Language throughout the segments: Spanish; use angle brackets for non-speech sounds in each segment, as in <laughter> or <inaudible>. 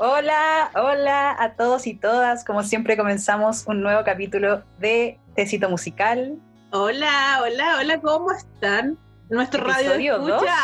Hola, hola a todos y todas. Como siempre comenzamos un nuevo capítulo de Tecito Musical. Hola, hola, hola, ¿cómo están? Nuestro radio escucha,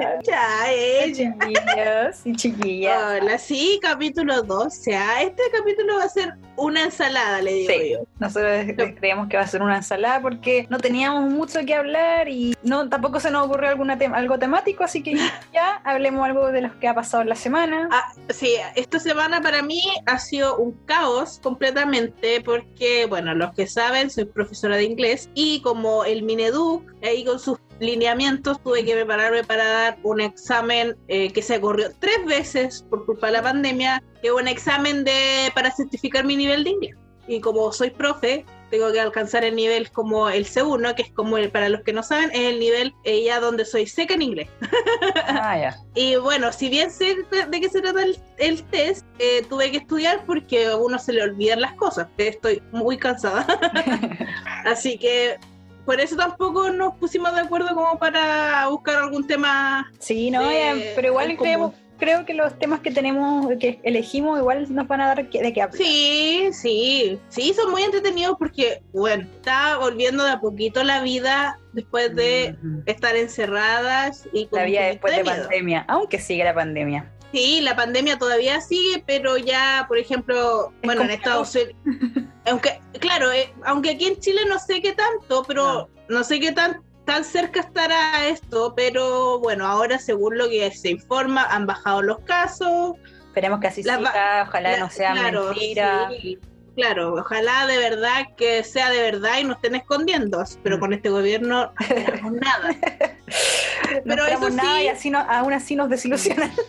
escucha eh. chiquillos y chiquillas. Hola, sí, capítulo 12. Este capítulo va a ser una ensalada, le digo Sí. yo. Nosotros creíamos que va a ser una ensalada porque no teníamos mucho que hablar y no tampoco se nos ocurrió alguna algo temático, así que <laughs> ya hablemos algo de lo que ha pasado en la semana. Ah, sí, esta semana para mí ha sido un caos completamente porque, bueno, los que saben, soy profesora de inglés y como el Mineduc, ahí con sus lineamientos, tuve que prepararme para dar un examen eh, que se corrió tres veces por culpa de la pandemia, que es un examen de para certificar mi nivel de inglés. Y como soy profe, tengo que alcanzar el nivel como el C1, que es como el, para los que no saben, es el nivel eh, ya donde soy seca en inglés. <laughs> Ah, ya. Y bueno, si bien sé de qué se trata el, el test, eh, tuve que estudiar porque a uno se le olvidan las cosas. Estoy muy cansada. <laughs> <laughs> Así que por eso tampoco nos pusimos de acuerdo como para buscar algún tema. Sí, no, eh, pero igual creemos, creo que los temas que tenemos, que elegimos, igual nos van a dar que- de qué hablar. Sí, sí, sí, son muy entretenidos porque, bueno, está volviendo de a poquito la vida después de estar encerradas y con La vida después de miedo. pandemia, aunque sigue la pandemia. Sí, la pandemia todavía sigue, pero ya, por ejemplo, Es bueno, en. Estados Unidos, <laughs> aunque, claro, eh, aunque aquí en Chile no sé qué tanto, pero no, sé qué tan, tan cerca estará esto, pero bueno, ahora según lo que se informa, han bajado los casos. Esperemos que así siga, ojalá La- no sea claro, mentira. sí, claro, ojalá de verdad que sea de verdad y no estén escondiendo, pero Mm. con este gobierno no <laughs> esperamos nada. no Pero esperamos eso nada sí- y así no, aún así nos desilusionan. <laughs>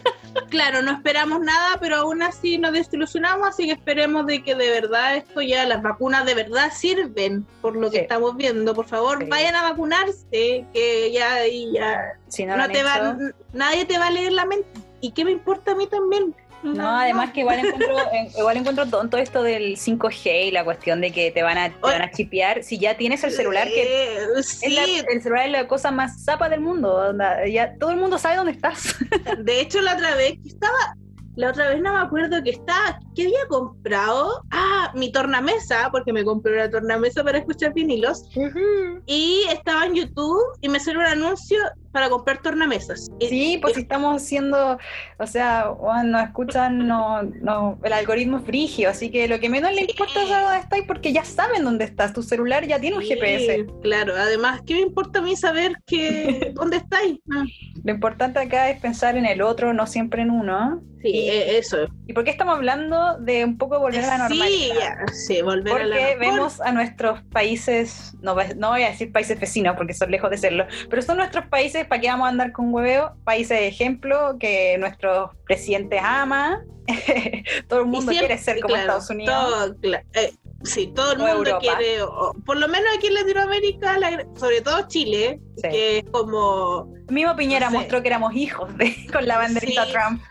Claro, no esperamos nada, pero aún así nos desilusionamos, así que esperemos de que de verdad esto ya, las vacunas de verdad sirven por lo que estamos viendo. Por favor, Sí. vayan a vacunarse, que ya, ahí ya Si no, no, te va, hecho. nadie te va a leer la mente. ¿Y qué me importa a mí también? No, además que igual encuentro, <laughs> igual encuentro tonto esto del 5G y la cuestión de que te van a, te van a chipear si ya tienes el celular que es sí, la- el celular es la cosa más zapa del mundo. ya todo el mundo sabe dónde estás. de hecho la otra vez que estaba, la otra vez no me acuerdo que estaba, ¿qué había comprado? Ah, mi tornamesa, porque me compré una tornamesa para escuchar vinilos. y estaba en YouTube y me salió un anuncio para comprar tornamesas. Y- Sí, pues si estamos haciendo, o sea, nos escuchan, no, no, el algoritmo es frigio, así que lo que menos le importa es dónde estás porque ya saben dónde estás, tu celular ya tiene un Sí, GPS. Claro, además, ¿qué me importa a mí saber que <laughs> dónde estáis? Ah, Lo importante acá es pensar en el otro, no siempre en uno. sí, Y- eh, eso. ¿Y por qué estamos hablando de un poco volver a la Sí, normalidad? ya, sí, volver a la Porque normal. vemos a nuestros países, no, no voy a decir países vecinos porque son lejos de serlo, pero son nuestros países, ¿para qué vamos a andar con hueveo? Países de ejemplo que nuestros presidentes ama, <laughs> todo el mundo siempre- quiere ser como claro, Estados Unidos. todo, eh, sí, todo el O mundo Europa. quiere, o- por lo menos aquí en Latinoamérica, la- sobre todo Chile, Sí. que es como Mismo Piñera no sé. mostró que éramos hijos de, <laughs> con la banderita Sí. Trump.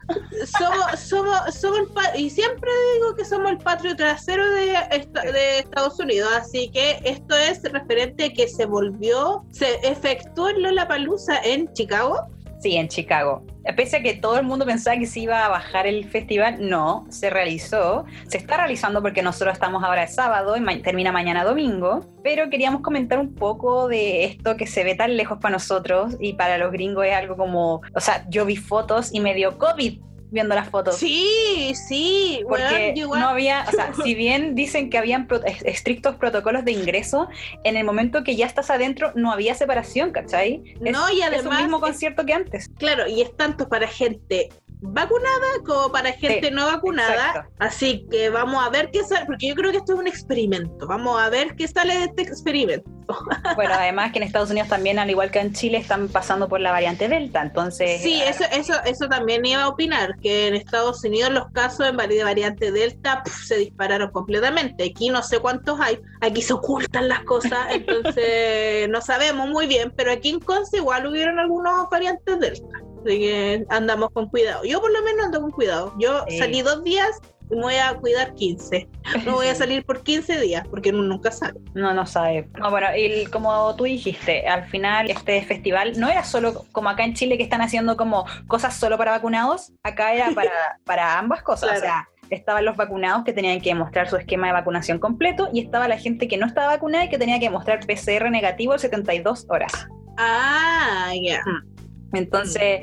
somos, somos, somos el y siempre digo que somos el patrio trasero de, esta- de Estados Unidos, así que esto es referente a que se volvió, se efectuó en Lollapalooza en Chicago. Sí, en Chicago. Pese a que todo el mundo pensaba que se iba a bajar el festival, no, se realizó. Se está realizando porque nosotros estamos ahora de sábado y ma- termina mañana domingo. Pero queríamos comentar un poco de esto que se ve tan lejos para nosotros y para los gringos es algo como, o sea, yo vi fotos y me dio COVID viendo las fotos. Sí, sí, Porque no había, o sea, <laughs> si bien dicen que habían pro- es- estrictos protocolos de ingreso, en el momento que ya estás adentro no había separación, ¿cachai? Es- no, y es un además, mismo es- concierto que antes. claro, y es tanto para gente vacunada como para gente Sí, no vacunada. exacto. Así que vamos a ver qué sale, porque yo creo que esto es un experimento. Vamos a ver qué sale de este experimento. <laughs> Bueno, además que en Estados Unidos también, al igual que en Chile, están pasando por la variante Delta, entonces... Sí, eh, eso, eso, eso también iba a opinar, que en Estados Unidos los casos en variante Delta se dispararon completamente. Aquí no sé cuántos hay, aquí se ocultan las cosas, entonces <laughs> no sabemos muy bien, pero aquí en Conce igual hubieron algunos variantes Delta. Así que andamos con cuidado. Yo por lo menos ando con cuidado. Yo Sí. salí dos días y me voy a cuidar 15. No voy a <laughs> salir por 15 días, porque uno nunca sabe. No, no sabe. No, bueno, y como tú dijiste, al final este festival no era solo como acá en Chile que están haciendo como cosas solo para vacunados, acá era para, <laughs> para ambas cosas. Claro. O sea, estaban los vacunados que tenían que mostrar su esquema de vacunación completo y estaba la gente que no estaba vacunada y que tenía que mostrar PCR negativo en 72 horas. Ah, ya. Entonces,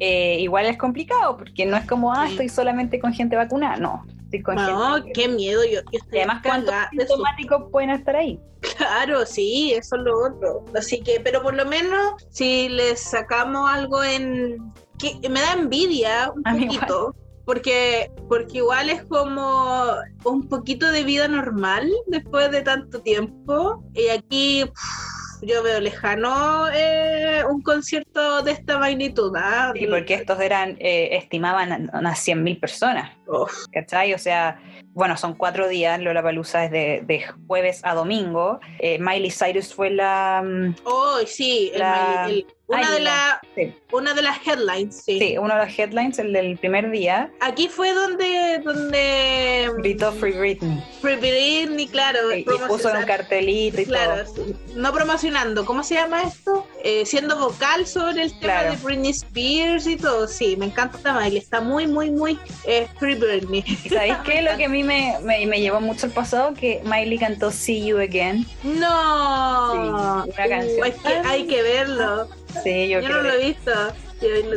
eh, igual es complicado porque no es como, ah, estoy solamente con gente vacunada. No, estoy con No, gente. qué miedo. Yo, yo Y estoy además, ¿cuántos pueden estar ahí? Claro, sí, eso es lo otro. Así que, pero por lo menos, si les sacamos algo en. que me da envidia un A poquito. Porque, porque igual es como un poquito de vida normal después de tanto tiempo. Y aquí yo veo lejano eh, un concierto de esta magnitud. ¿ah? Sí, porque estos eran, eh, estimaban a unas 100.000 personas. Uf, ¿Cachai? O sea, bueno, son cuatro días, Lollapalooza es de, de jueves a domingo. Eh, Miley Cyrus fue la... oh, sí, el- una, Ay, de la- sí. una de las headlines, sí. Sí, uno de los headlines, el del primer día, Aquí fue donde, donde gritó Free Britney. Free Britney, claro, Y, y puso en un cartelito y claro, todo. sí. no promocionando, ¿cómo se llama esto? Eh, siendo vocal sobre el tema Claro. de Britney Spears y todo, sí, me encanta esta Miley, está muy, muy, muy eh, Free Britney. ¿Y sabéis <laughs> qué? Lo que a mí me, me, me llevó mucho al pasado, que Miley cantó See You Again. No, Sí, una canción Uh, es que hay que verlo, Sí, yo, yo, creo no lo he visto,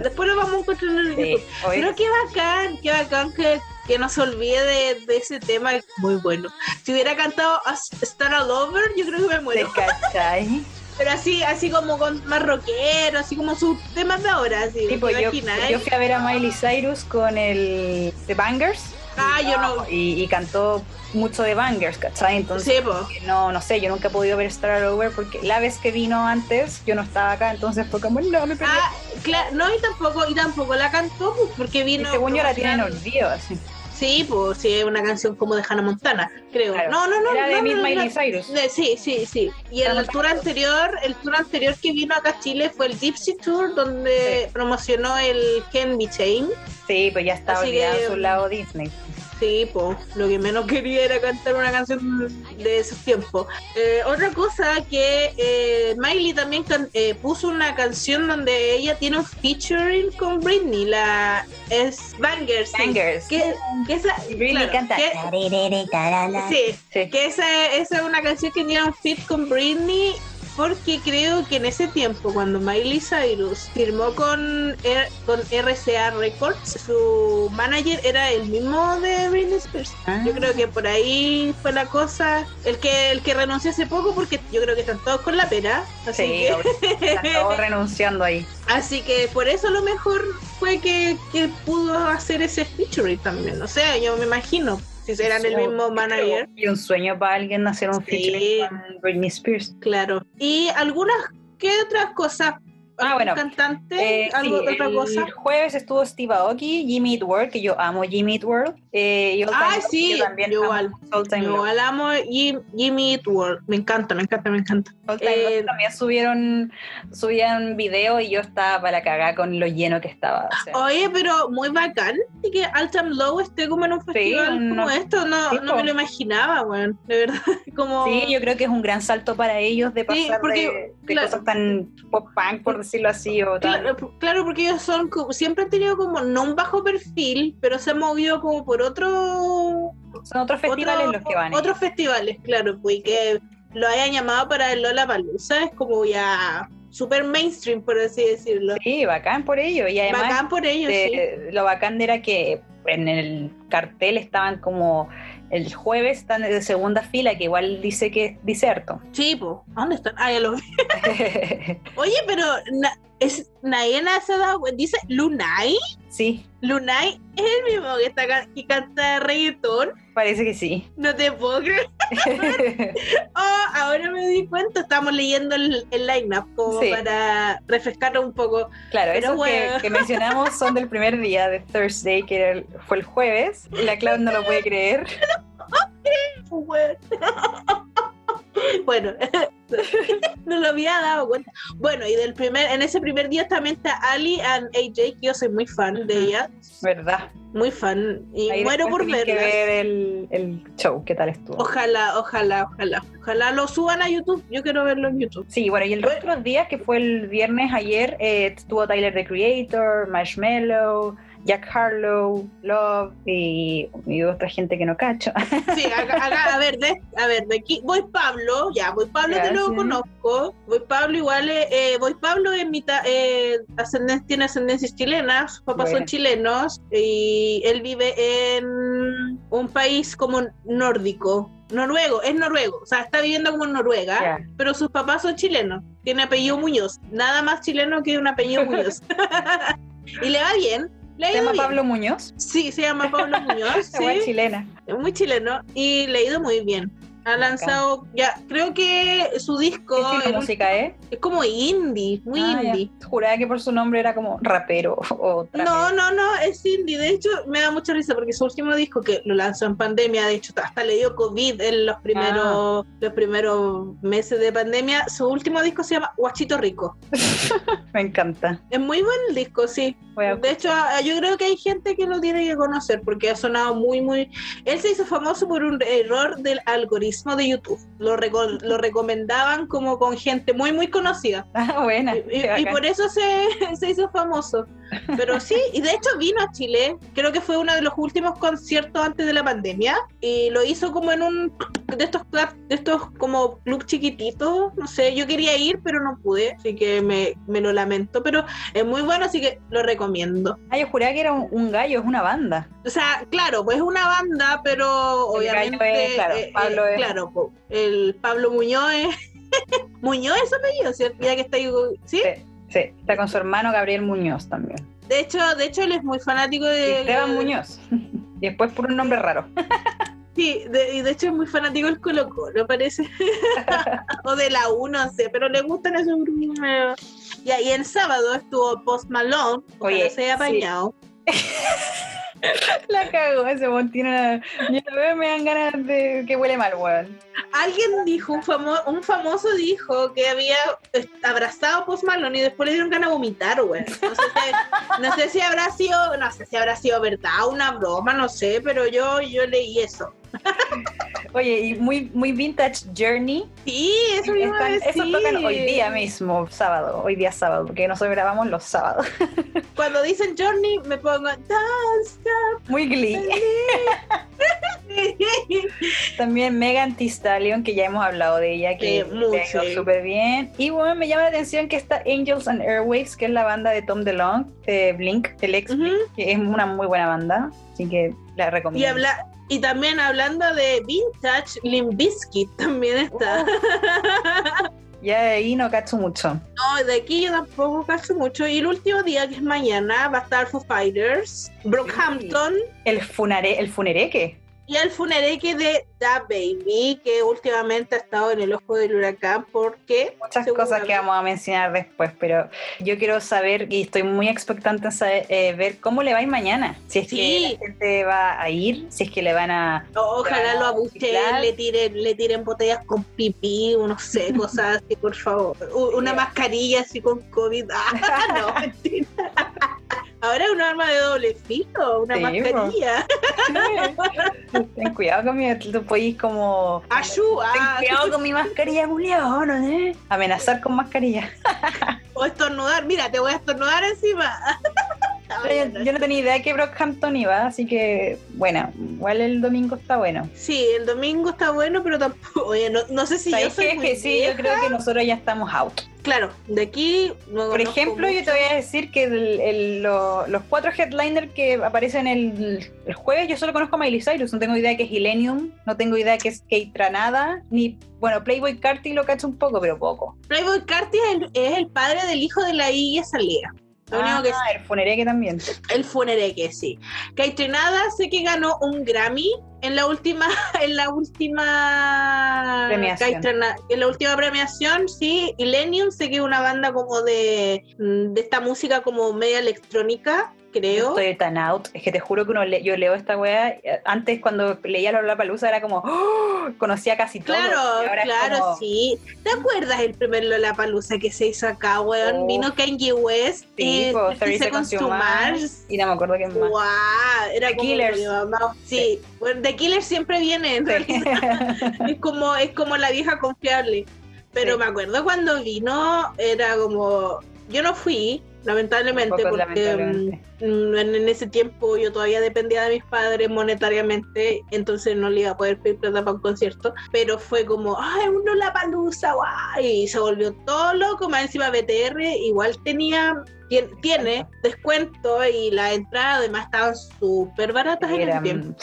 después lo vamos a encontrar en sí. YouTube. Pero qué bacán, qué bacán que, que no se olvide de, de ese tema, muy bueno. Si hubiera cantado a Star All Over, yo creo que me ¿te muero. cachai? <laughs> Pero así, así como con más rockero, así como sus temas de ahora, así. Tipo, ¿te yo, yo fui a ver a Miley Cyrus con el The Bangers. Ah, yo no. Y, y cantó mucho de Bangers, ¿cachai? Entonces, Sí, no, no sé, yo nunca he podido ver Star Over porque la vez que vino antes, yo no estaba acá, entonces fue como, no, me perdí. Ah, claro, no, y tampoco, y tampoco la cantó, pues, porque y vino. según yo la tienen olvido, así. Sí, pues, sí, es una canción como de Hannah Montana, creo. Claro. No, no, no. Era de no, Miss no, no. Cyrus. De- sí, sí, sí. Y el tour anterior, el tour anterior que vino acá a Chile fue el Gypsy Tour, donde Sí. promocionó el Ken Me Chain. Sí, pues ya estaba Así olvidado que- su lado Disney. Sí, pues, lo que menos quería era cantar una canción de esos tiempos. Eh, otra cosa que eh, Miley también can- eh, puso una canción donde ella tiene un featuring con Britney, la es Bangers. sí. Bangers. Que, que esa, Britney claro, canta. que- sí, Sí. que esa, esa es una canción que tiene un feat con Britney porque creo que en ese tiempo cuando Miley Cyrus firmó con, R- con RCA Records su manager era el mismo de Britney Spears Ah. yo creo que por ahí fue la cosa el que el que renunció hace poco porque yo creo que están todos con la pera así Sí, que. Están <laughs> todos renunciando ahí. así que por eso lo mejor fue que, que pudo hacer ese featuring también o sea yo me imagino si eran el mismo manager Y un sueño para alguien hacer un Sí. con Britney Spears. Claro. Y algunas, ¿qué otras cosas? Ah, ¿Algún bueno. cantante? Eh, ¿Algo, sí, otra el cosa? jueves estuvo Steve Aoki, Jimmy Eat World, que yo amo Jimmy Eat World. Eh, Ah, sí, yo también yo amo igual. Yo igual amo Jim- Jimmy Eat World. Me encanta, me encanta, me encanta. Eh, también subieron, subían video y yo estaba para cagar con lo lleno que estaba. o sea. Oye, pero muy bacán y que Altam Low esté como en un festival no- como esto. No, sí, no me lo imaginaba, weón. De verdad. <laughs> Como... Sí, yo creo que es un gran salto para ellos de Sí, pasar porque, de, de claro. cosas tan pop punk, por decirlo así, o. Claro, p- claro, porque ellos son siempre han tenido como no un bajo perfil, pero se han movido como por otro son otros festivales otro- los que van. ellos. Otros festivales, claro, pues y que lo hayan llamado para el Lola Palusa es como ya super mainstream, por así decirlo. Sí, bacán por ello. Y además, Bacán por ellos, sí. eh, lo bacán era que en el cartel estaban como el jueves están de segunda fila, que igual dice que es diserto. Sí, po. ¿Dónde están? Ah, ya lo vi. <laughs> Oye, pero na- es, Nayena se ha dado cuenta, dice Lunay. Sí, Lunay es el mismo que, está, que canta reggaetón. parece que sí. No te puedo creer. <laughs> Oh, ahora me di cuenta, estamos leyendo el, el line-up como Sí. para refrescarlo un poco. Claro, Pero esos que, bueno. que mencionamos son del primer día de Thursday, que el- fue el jueves. y La Cloud no lo puede creer. <laughs> <laughs> <laughs> Bueno, <laughs> no lo había dado cuenta. Bueno, y del primer, en ese primer día también está Ali and AJ, que yo soy muy fan de ella. ¿Verdad? Muy fan. Y Ahí muero por tenés que ver el, el show, ¿qué tal estuvo? Ojalá, ojalá, ojalá. Ojalá lo suban a YouTube. Yo quiero verlo en YouTube. Sí, bueno, y el resto de los días, que fue el viernes ayer, eh, estuvo Tyler the Creator, Marshmello, Jack Harlow, Love y, y otra gente que no cacho. <laughs> Sí, acá- acá, a ver, de, a ver, de aquí, voy Pablo, ya, voy Pablo te lo conozco, voy Pablo igual, eh, eh, voy Pablo es mitad, eh, ascenden- tiene ascendencias chilenas, sus papás Bueno. son chilenos y él vive en un país como nórdico, noruego, es noruego, o sea, está viviendo como en Noruega, pero sus papás son chilenos, tiene apellido Muñoz, nada más chileno que un apellido Muñoz. <laughs> <laughs> y le va bien, Se llama bien. Pablo Muñoz, Sí, se llama Pablo Muñoz. <laughs> sí chilena. muy chileno y le ha ido muy bien. Ha lanzado, ya, creo que su disco ¿Qué el- música es? es como indie, muy Ah, ya. indie. Juraba que por su nombre era como rapero <laughs> o No, trapero. no, no, es indie. De hecho, me da mucha risa porque su último disco que lo lanzó en pandemia, de hecho, hasta le dio COVID en los primeros, Ah. los primeros meses de pandemia. Su último disco se llama Guachito Rico. <laughs> Me encanta. Es muy buen el disco, sí. De hecho, yo creo que hay gente que lo tiene que conocer porque ha sonado muy, muy... Él se hizo famoso por un error del algoritmo de YouTube. Lo, reco- lo <laughs> recomendaban como con gente muy, muy conocida. Ah, buena. Y, y- por eso se, <laughs> se hizo famoso. Pero sí, y de hecho vino a Chile. Creo que fue uno de los últimos conciertos antes de la pandemia. Y lo hizo como en un de estos club, de estos como club chiquititos. No sé, yo quería ir, pero no pude. Así que me, me lo lamento. Pero es muy bueno, así que lo recomiendo. Ah, yo juraba que era un, un gallo, es una banda. O sea, claro, pues es una banda, pero El obviamente. es, claro, eh, Pablo eh, es- Claro, el Pablo Muñoz es. <laughs> Muñoz es apellido, ¿cierto? Ya que está ahí. ¿Sí? Sí, sí. Está con su hermano Gabriel Muñoz también. De hecho, de hecho, él es muy fanático de. Esteban Muñoz. <laughs> Y después por un nombre raro. Sí, de, y de hecho es muy fanático del Colo Colo, parece. <laughs> o de la U, no sé, pero le gustan esos grupos. Y el sábado estuvo Post Malone, Oye, se haya sí. <laughs> <laughs> La cago, ese weón tiene. Yo lo veo me dan ganas de que huele mal, weón. Alguien dijo, un, famo- un famoso dijo que había abrazado a Post Malone y después le dieron ganas de vomitar, güey. No sé, no sé si habrá sido, no sé si habrá sido verdad, una broma, no sé, pero yo, yo leí eso. <laughs> Oye, y muy, muy vintage Journey. Sí, eso iba a Están- decir. eso tocan hoy día mismo, sábado. Hoy día sábado, porque nosotros grabamos los sábados. <laughs> Cuando dicen Journey, me pongo Dance Muy glee. <laughs> También Megan Thee Stallion, que ya hemos hablado de ella, que Sí, súper bien. Y bueno, me llama la atención que está Angels and Airwaves, que es la banda de Tom DeLonge, de Blink, el ex. Blink, que es una muy buena banda. Así que la recomiendo. Y, habla, y también hablando de Vintage, Limp Bizkit también está. <laughs> Ya de ahí no cacho mucho. No, de aquí yo tampoco cacho mucho. Y el último día, que es mañana, va a estar Foo Fighters, Brockhampton El, funare, el funereque. Y el funereque de Da Baby, que últimamente ha estado en el ojo del huracán porque... Muchas cosas que vamos a mencionar después, pero yo quiero saber y estoy muy expectante en saber, eh, ver cómo le va a ir mañana. Si es Sí. que la gente va a ir, si es que le van a. Ojalá lo Claro. le tiren, le tiren botellas con pipí, no sé, <laughs> cosas así, por favor. Una mascarilla así con COVID. <laughs> Ah, no, mentira. Ahora es un arma de doble filo, una Sí, mascarilla. Ten cuidado con mi. Tú podís como. Ayú, Ten ah, cuidado con mi mascarilla, Julio, ¿no? sé? Amenazar con mascarilla. o estornudar. Mira, te voy a estornudar encima. <laughs> Yo, yo no tenía idea de que Brockhampton iba, así que, bueno, igual el domingo está bueno. Sí, el domingo está bueno, pero tampoco. Oye, no, no sé si yo ¿Sabes soy muy Que sí, yo creo que nosotros ya estamos out. Claro, de aquí. no Por ejemplo, yo te voy a decir que el- el- lo- los cuatro headliners que aparecen el, el jueves, yo solo conozco a Miley Cyrus, no tengo idea que es Hilenium, no tengo idea que es Kate Tranada, ni, bueno, Playboy Carti lo cacho un poco, pero poco. Playboy Carti es el, es el padre del hijo de la Iggy Azalea. Lo único ah, que el funereque también. El funereque, sí. Kate sé que ganó un Grammy en la última, <laughs> en la última Premiación. en la última premiación, sí, Illenium sé que es una banda como de, mm, de esta música como media electrónica, creo. Estoy tan out. Es que te juro que uno le- yo leo esta weá. eh, Antes, cuando leía la Lollapalooza, era como, ¡oh! conocía casi todo. Claro, y claro, como, sí. ¿Te acuerdas el primer Lollapalooza que se hizo acá, weón? Oh. Vino Kanye West Sí, y 30 30 Seconds Seconds to to Mars. Mars. Y no me acuerdo quién más. Wow, era The como Killers. Sí, bueno, The Killers siempre viene, en realidad. <laughs> es como, es como la vieja confiable. Pero Sí. me acuerdo cuando vino, era como, yo no fui, lamentablemente, porque lamentablemente. en, en ese tiempo yo todavía dependía de mis padres monetariamente, entonces no le iba a poder pedir plata para un concierto, pero fue como, ay, uno la palusa, guay, y se volvió todo loco, más encima BTR igual tenía... tien- Tiene descuento y la entrada además estaban súper baratas en Eran tiempo.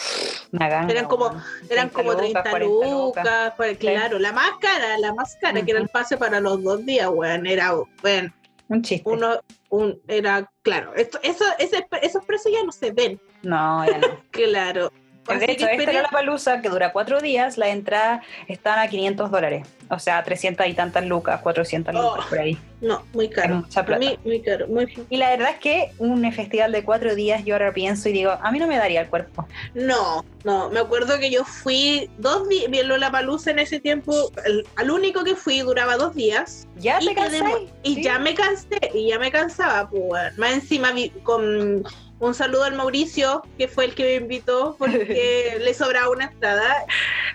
Eran como- weón. Eran 30 como 30 40 lucas, pues, claro, la más cara, la más cara, que era el pase para los dos días, weón, era, bueno, Un chiste. uno, un, era, claro, esto, eso, ese- esos precios ya no se ven, No, ya no. <laughs> claro. De hecho, esta esperé- Lollapalooza, que dura cuatro días, la entrada están a 500 dólares. O sea, 300 y tantas lucas, 400 lucas por ahí. no, muy caro, mucha plata. mí, muy caro, muy Y la verdad es que un festival de cuatro días, yo ahora pienso y digo, a mí no me daría el cuerpo. No, no, me acuerdo que yo fui dos días, vi la palusa en ese tiempo, el- al único que fui duraba dos días, ¿Ya Y te mu- Y ya me cansé, y ya me cansaba, pues. Más encima, vi- con un saludo al Mauricio, que fue el que me invitó, porque <laughs> le sobraba una entrada.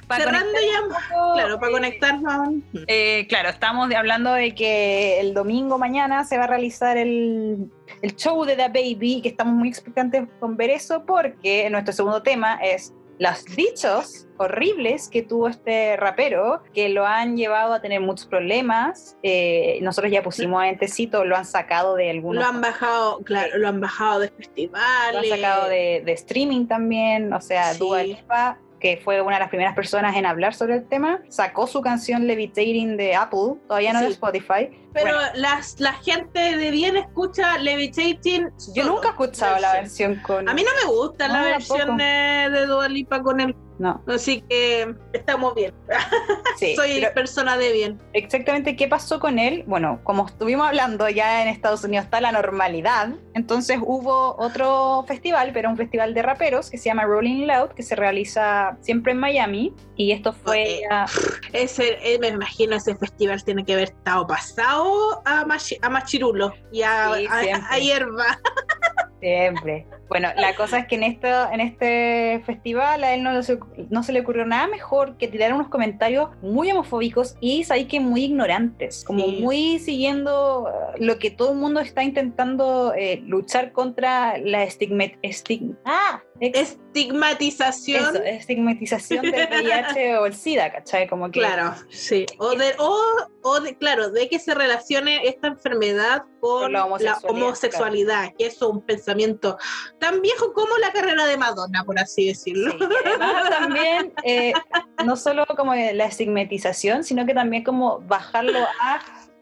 Cerrando ya, claro, para conectarnos. Eh, claro, estamos hablando de que el domingo mañana se va a realizar el, el show de The Baby, que estamos muy expectantes con ver eso, porque nuestro segundo tema es los dichos horribles que tuvo este rapero, que lo han llevado a tener muchos problemas. Eh, nosotros ya pusimos antecito, lo han sacado de algunos... Lo han bajado, claro, lo han bajado de Lo festivales. han sacado de, de streaming también, o sea, Sí. Dua Lipa, que fue una de las primeras personas en hablar sobre el tema, sacó su canción Levitating de Apple, todavía no de Sí. Spotify. Pero Bueno, las, la gente de bien escucha Levitating. yo solo. nunca he escuchado la versión. versión con... A mí no me gusta No, la versión de, Dua Lipa con él, No, así que estamos bien. <laughs> sí. Soy persona de bien. exactamente qué pasó con él, bueno, como estuvimos hablando, ya en Estados Unidos está la normalidad, entonces hubo otro festival, pero un festival de raperos que se llama Rolling Loud, que se realiza siempre en Miami, y esto fue... Ese, eh, me imagino ese festival tiene que haber estado pasado a, machi- a machirulo y a, Sí, a- siempre. a hierba. Siempre. Bueno, la cosa es que en, esto, en este festival a él no, se- no se le ocurrió nada mejor que tirar unos comentarios muy homofóbicos y, ¿sabes que Muy ignorantes, como Sí. muy siguiendo eh, lo que todo el mundo está intentando eh, luchar contra la estigma, estig- ah, Estigmatización. eso, estigmatización del VIH o el SIDA, ¿cachai? Como que Claro, sí. O de, o, o de, claro, de que se relacione esta enfermedad con, Con la la homosexualidad, homosexualidad, que eso es un pensamiento tan viejo como la carrera de Madonna, por así decirlo. Sí, además también, eh, no solo como la estigmatización, sino que también como bajarlo a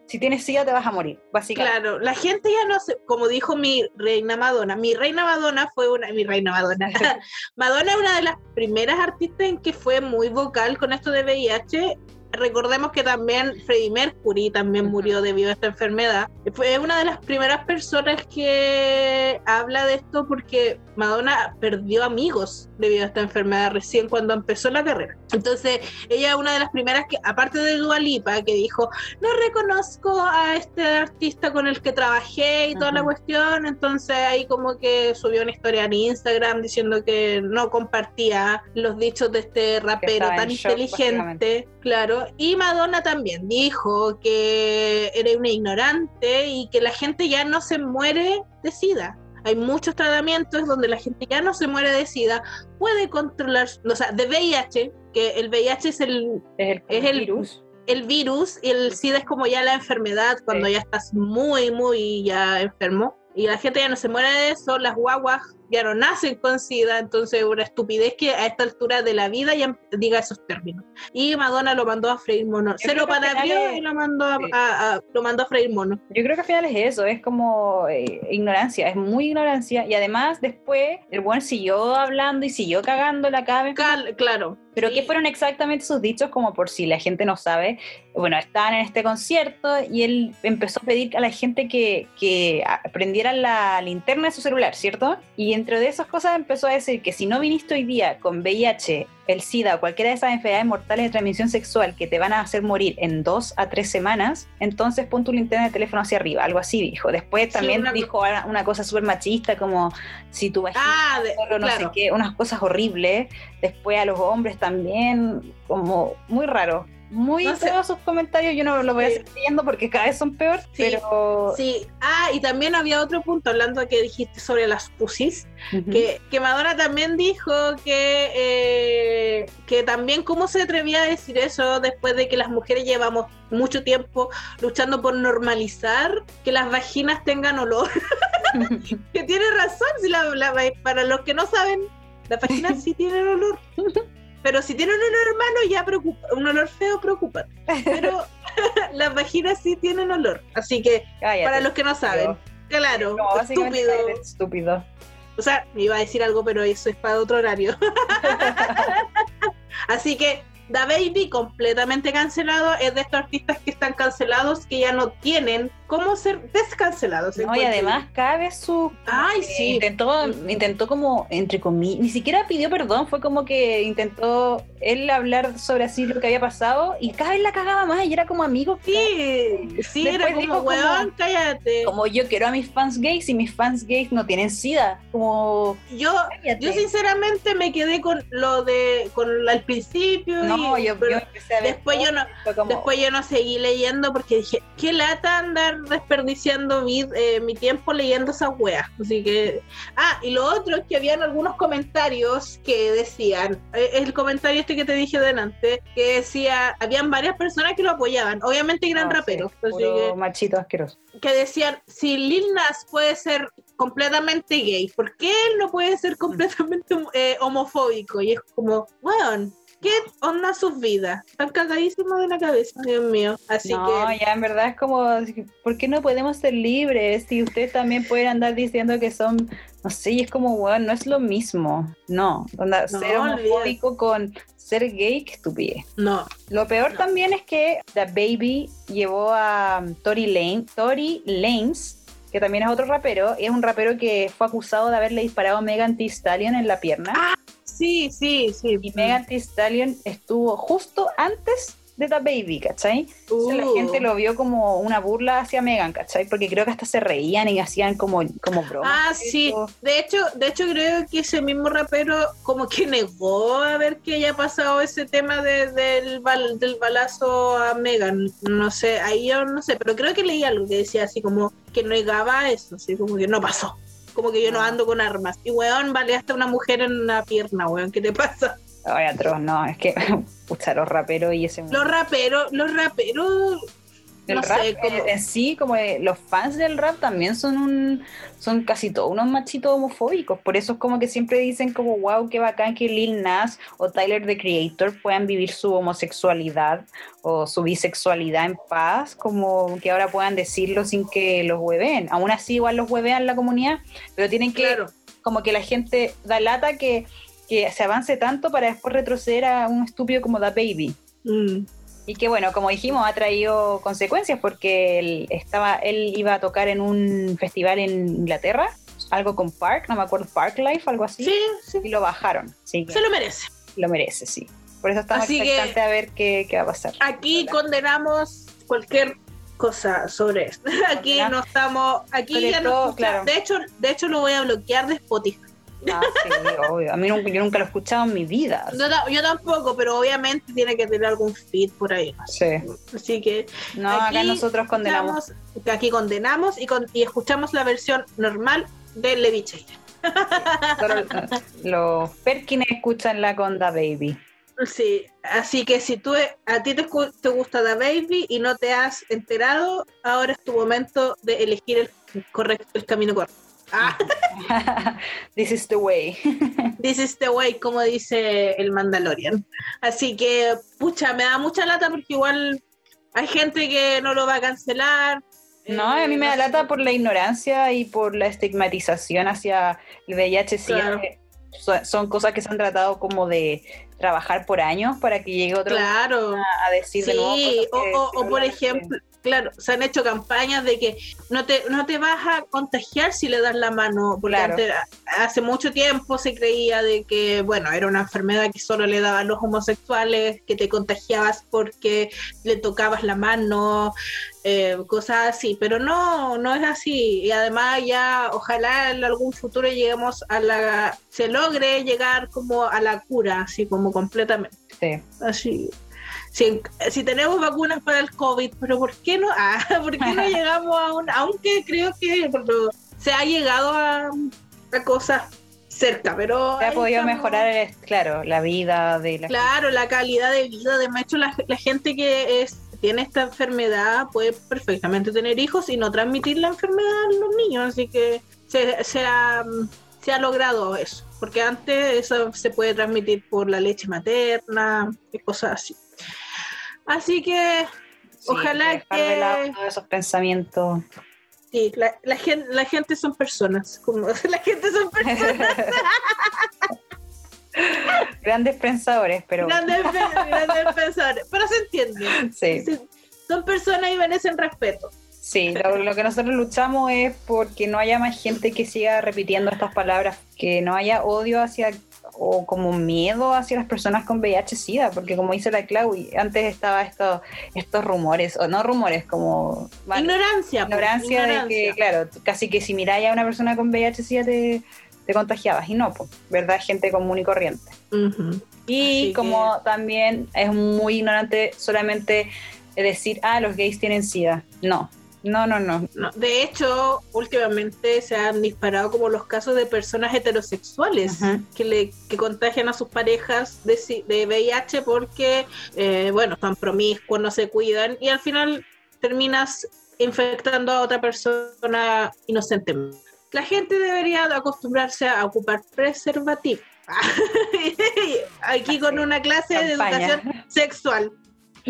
si tienes SIDA te vas a morir, básicamente. Claro, la gente ya no sé, como dijo mi reina Madonna, mi reina Madonna fue una, mi reina Madonna, <laughs> Madonna es una de las primeras artistas en que fue muy vocal con esto de VIH. Recordemos que también Freddie Mercury también murió debido a esta enfermedad. Fue una de las primeras personas que habla de esto porque Madonna perdió amigos debido a esta enfermedad recién cuando empezó la carrera. Entonces, ella es una de las primeras que, aparte de Dua Lipa, que dijo, no reconozco a este artista con el que trabajé y toda la Ujú. cuestión, entonces ahí como que subió una historia en Instagram diciendo que no compartía los dichos de este rapero tan shock, inteligente, claro, y Madonna también dijo que era una ignorante y que la gente ya no se muere de SIDA. Hay muchos tratamientos donde la gente ya no se muere de SIDA, puede controlar, o sea, de VIH, que el VIH es el, Es el, Es el- virus. el virus y el SIDA es como ya la enfermedad cuando Sí. ya estás muy, muy ya enfermo. Y la gente ya no se muere de eso, las guaguas ya no nacen con SIDA, entonces una estupidez que a esta altura de la vida ya diga esos términos. Y Madonna lo mandó a freír mono. Se lo palabrió y lo mandó a, lo mandó a freír mono. Yo creo que al final es eso, es como eh, ignorancia, es muy ignorancia. Y además después el buen siguió hablando y siguió cagando la cabeza. claro. Pero ¿qué fueron exactamente sus dichos? Como por si la gente no sabe. Bueno, estaban en este concierto y él empezó a pedir a la gente que, que prendiera la linterna de su celular, ¿cierto? Y entre de esas cosas empezó a decir que si no viniste hoy día con VIH, el SIDA o cualquiera de esas enfermedades mortales de transmisión sexual que te van a hacer morir en dos a tres semanas, entonces pon tu linterna de teléfono hacia arriba, algo así dijo. Después también dijo una cosa súper machista como si tú vas ah, no sé qué, unas cosas horribles. Después a los hombres también, como muy raro muy no sus comentarios, yo no lo voy a seguir leyendo porque cada vez son peor, pero... Sí, ah, y también había otro punto, hablando de que dijiste sobre las pusis, que, que, Madonna también dijo que, eh, que también cómo se atrevía a decir eso después de que las mujeres llevamos mucho tiempo luchando por normalizar que las vaginas tengan olor. <laughs> que tiene razón, si la, para los que no saben, las vaginas sí tienen olor. <laughs> Pero si tienen un olor ya preocupa, un olor feo preocupa. Pero <laughs> <laughs> las vaginas sí tienen olor. Así que, para los que no saben, claro, estúpido. Estúpido. O sea, me iba a decir algo, pero eso es para otro horario. <laughs> Así que Da Baby completamente cancelado es de estos artistas que están cancelados que ya no tienen cómo ser descancelados. No, y además cabe su... Ay, sí. Intentó, intentó como, entre comillas, ni siquiera pidió perdón, fue como que intentó él hablar sobre así lo que había pasado y cada vez la cagaba más y era como amigo. Sí, sí, era como, weón, cállate. Como yo quiero a mis fans gays y mis fans gays no tienen sida. Como... Yo, yo sinceramente me quedé con lo de, con el principio. No, yo, empecé a ver después yo no, después yo no seguí leyendo porque dije, qué lata andar desperdiciando mi, eh, mi tiempo leyendo esas weas. Así que. Ah, y lo otro es que habían algunos comentarios que decían. Eh, el comentario este que te dije delante, que decía. Habían varias personas que lo apoyaban. Obviamente eran raperos. que, machito asqueroso. Que decían: si Lil Nas puede ser completamente gay, ¿por qué él no puede ser completamente eh, homofóbico? Y es como, bueno, ¿Qué onda sus vidas? Están cagadísimos de la cabeza, Dios mío. Así no, ya en verdad es como, ¿por qué no podemos ser libres? Si ustedes también pueden andar diciendo que son, no sé, y es como, bueno, no es lo mismo. No, onda, ser homofóbico con ser gay, que estupidez. No. Lo peor también es que The Baby llevó a Tori Lane, Tori Lanes, que también es otro rapero, es un rapero que fue acusado de haberle disparado a Megan Thee Stallion en la pierna. Ah, Sí, sí, sí. Y Megan Thee Stallion estuvo justo antes de The Baby, ¿cachai? la uh. gente lo vio como una burla hacia Megan, ¿cachai? Porque creo que hasta se reían y hacían como, como bromas. Ah, sí. De hecho, de hecho creo que ese mismo rapero como que <laughs> negó a ver que haya pasado ese tema del, del balazo a Megan. No sé, ahí yo no sé, pero creo que leí algo que decía así como que negaba eso, así como que no pasó como que yo no ando con armas. Y weón, vale hasta una mujer en una pierna, weón, ¿qué te pasa? Ay, atroz, no, es que, <laughs> pucha, los raperos y ese... Los raperos, los raperos no sé, como... en sí, como los fans del rap también son un son casi todos unos machitos homofóbicos. Por eso es como que siempre dicen como, wow, qué bacán que Lil Nas o Tyler the Creator puedan vivir su homosexualidad o su bisexualidad en paz, como que ahora puedan decirlo sin que los hueven. Aún así igual los huevean la comunidad, pero tienen que, como que la gente da lata que, que se avance tanto para después retroceder a un estúpido como The Baby. Mm. Y que bueno, como dijimos, ha traído consecuencias porque él, estaba, él iba a tocar en un festival en Inglaterra, algo con Park, no me acuerdo, Park Life, algo así. Sí, sí. Y lo bajaron. Se lo merece. Lo merece, sí. Por eso estamos expectantes a ver qué, qué, va a pasar. Aquí condenamos cualquier cosa sobre esto. <laughs> Aquí no estamos, aquí ya no claro. De hecho, de hecho lo voy a bloquear de Spotify. Ah, sí, obvio. A mí nunca, yo nunca lo he escuchado en mi vida. yo tampoco, pero obviamente tiene que tener algún feed por ahí. Sí. Así que. No, acá nosotros condenamos. Aquí condenamos y, y escuchamos la versión normal de Leviche. los Perkins escuchan la Conda Baby. Sí, así que si tú a ti te, te gusta The Baby y no te has enterado, ahora es tu momento de elegir el correcto, el camino correcto. Ah, <laughs> This is the way. <laughs> this is the way, como dice el Mandalorian. Así que, pucha, me da mucha lata porque igual hay gente que no lo va a cancelar. No, a mí me da lata por la ignorancia y por la estigmatización hacia el VIH. sí, Claro. son, son cosas que se han tratado como de trabajar por años para que llegue otro Claro. a decir de nuevo. Sí, o, o- o por ejemplo, claro, se han hecho campañas de que no te, no te vas a contagiar si le das la mano, porque Claro. antes, hace mucho tiempo se creía de que, bueno, era una enfermedad que solo le daban los homosexuales, que te contagiabas porque le tocabas la mano, eh, cosas así, pero no, no es así, y además ya, ojalá en algún futuro lleguemos a la, se logre llegar como a la cura, así como completamente. Sí. Así. Si, si tenemos vacunas para el COVID, pero ¿por qué no? Ah, <laughs> ¿por qué no <laughs> llegamos a un, aunque creo que se ha llegado a, a cosas cerca, pero Se ha podido estamos. mejorar, el- claro, la vida de la Claro, la calidad de vida. De hecho, la, la gente que es, tiene esta enfermedad puede perfectamente tener hijos y no transmitir la enfermedad a los niños. Así que se, se ha, se ha logrado eso. Porque antes eso se puede transmitir por la leche materna y cosas así. Así que Sí, Ojalá dejar de lado que- todos esos pensamientos. sí, la, la, gente, la gente son personas. Como, <laughs> la gente son personas. <laughs> Grandes pensadores, pero grandes, grandes <laughs> pensadores. Pero se entiende. sí. Sí, Son personas y merecen respeto. Sí, lo, lo que nosotros luchamos es porque no haya más gente que siga repitiendo estas palabras, que no haya odio hacia o como miedo hacia las personas con VIH-Sida, porque como dice la Clau, antes estaba esto, estos rumores, o no rumores, como bueno, ignorancia. pues, ignorancia, de que, claro, casi que si miráis a una persona con VIH-Sida te, te contagiabas, y no, pues, ¿verdad? Gente común y corriente. Y Así como también es muy ignorante solamente decir, ah, los gays tienen SIDA. No, no, no, no. No, de hecho, últimamente se han disparado como los casos de personas heterosexuales que le que contagian a sus parejas de, de VIH porque, eh, bueno, son promiscuos, no se cuidan y al final terminas infectando a otra persona inocentemente. La gente debería acostumbrarse a ocupar preservativo. <laughs> Aquí con una clase de educación sexual.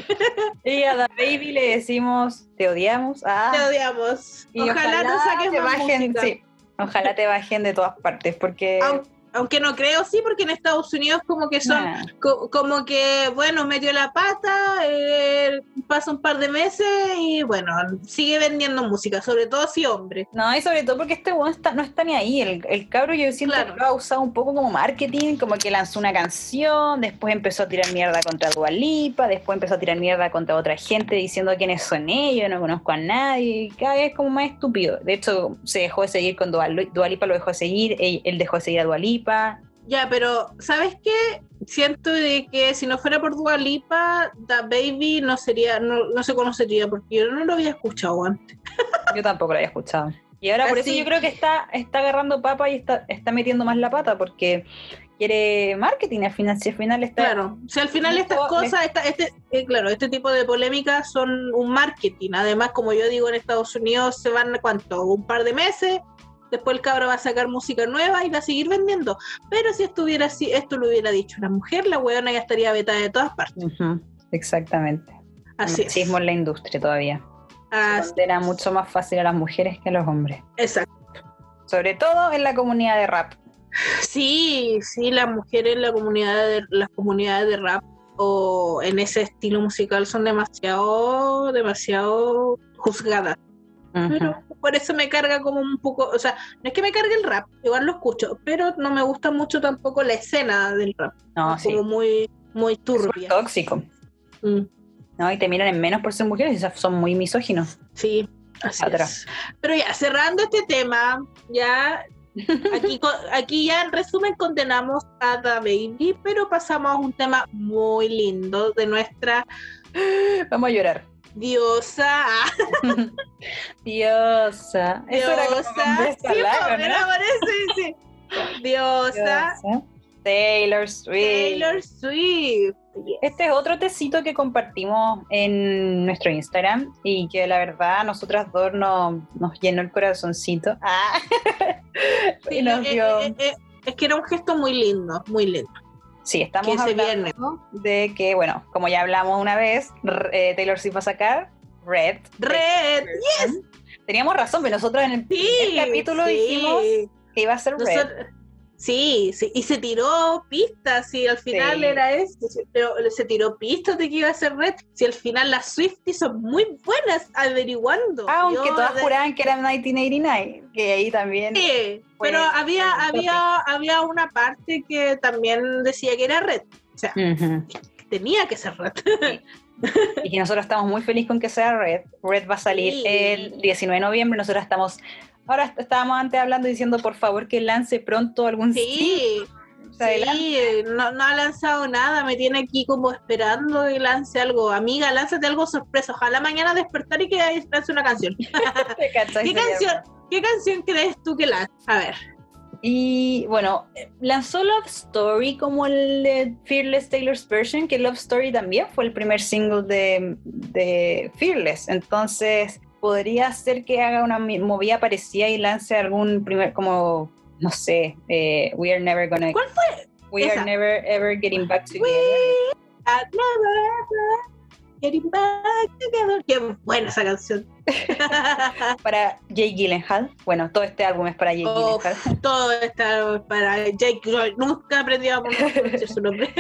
<laughs> Y a The Baby le decimos, te odiamos. Ah, Te odiamos. y ojalá, no saques te más bajen, música. sí, ojalá te bajen de todas partes, porque Aun- Aunque no creo, sí, porque en Estados Unidos como que son, nah, co- como que, bueno, metió la pata, eh, pasa un par de meses y bueno, sigue vendiendo música, sobre todo si hombre. no, y sobre todo porque este weón está, no está ni ahí. El, el cabro yo siento Claro. que lo ha usado un poco como marketing, como que lanzó una canción, después empezó a tirar mierda contra Dualipa, después empezó a tirar mierda contra otra gente diciendo quiénes son ellos, no conozco a nadie, y cada vez como más estúpido. De hecho, se dejó de seguir con Dual- Dualipa, lo dejó de seguir, él, él dejó de seguir a Dualipa. Ya, pero ¿sabes qué? Siento de que si no fuera por Dua Lipa, Da Baby no sería, no, no se conocería, porque yo no lo había escuchado antes. <laughs> Yo tampoco lo había escuchado. Y ahora por eso Así- yo creo que está, está agarrando papa y está, está metiendo más la pata porque quiere marketing al final, si al final está... Claro, si al final estas cosas, esta- este, eh, claro, este tipo de polémicas son un marketing. Además, como yo digo, en Estados Unidos se van, ¿cuánto? Un par de meses. Después el cabro va a sacar música nueva y va a seguir vendiendo. Pero si estuviera así, esto lo hubiera dicho una mujer, la huevona ya estaría vetada de todas partes. Exactamente. Así es. Machismo en la industria todavía. Así- Era mucho más fácil a las mujeres que a los hombres. exacto. Sobre todo en la comunidad de rap. Sí, sí, las mujeres en la comunidad de, las comunidades de rap o en ese estilo musical son demasiado, demasiado juzgadas. Ujú. pero por eso me carga como un poco, o sea, no es que me cargue el rap, igual lo escucho, pero no me gusta mucho tampoco la escena del rap, No, es sí. como muy, muy Es turbia. tóxico. Mm, ¿no? Y te miran en menos por ser mujeres y son muy misóginos. sí, así Atrás. es. Pero ya, cerrando este tema, ya <laughs> aquí, aquí ya en resumen condenamos a The Baby, pero pasamos a un tema muy lindo de nuestra Vamos a llorar. Diosa. <laughs> Diosa. Eso Diosa. Sí, lago, ¿no? sí. Diosa. Diosa. Taylor Swift. Taylor Swift. Este es otro tecito que compartimos en nuestro Instagram y que la verdad a nosotras dos no- nos llenó el corazoncito. Ah. <laughs> Sí, Y nos eh, dio- eh, eh, es que era un gesto muy lindo, muy lindo. Sí, estamos que hablando de que, bueno, como ya hablamos una vez, eh, Taylor Swift va a sacar Red. Red, Version. Teníamos razón, pero nosotros en el sí, primer capítulo sí. dijimos que iba a ser Red. Sí, sí, y se tiró pistas, y al final Sí. era esto, sí, pero se tiró pistas de que iba a ser Red, si al final las Swifties son muy buenas averiguando. Aunque Yo todas de- juraban que era 1989, que ahí también. Sí, fue pero había, había, había una parte que también decía que era Red, o sea, tenía que ser Red. Y que nosotros estamos muy felices con que sea Red. Red va a salir Sí. el 19 de noviembre. Nosotros estamos. Ahora est- estábamos antes hablando diciendo por favor que lance pronto algún Sí. Sí, no, no ha lanzado nada, me tiene aquí como esperando y lance algo. Amiga, lánzate algo sorpresa. Ojalá mañana despertar y que lance una canción. <laughs> ¿Qué canción, ¿Qué canción crees tú que lance? A ver. Y bueno, lanzó Love Story como el de Fearless Taylor's Version, que Love Story también fue el primer single de, de Fearless. Entonces, podría ser que haga una movida parecida y lance algún primer, como, no sé, eh, We Are Never Gonna. ¿Cuál fue? We Esa. Are Never Ever Getting Back Together. We are never ever getting back together. Qué buena esa canción. <laughs> Para Jake Gyllenhaal. Bueno, todo este álbum es para Jake Uf, Gyllenhaal. <laughs> todo está para Jake. Nunca aprendí a pronunciar su nombre.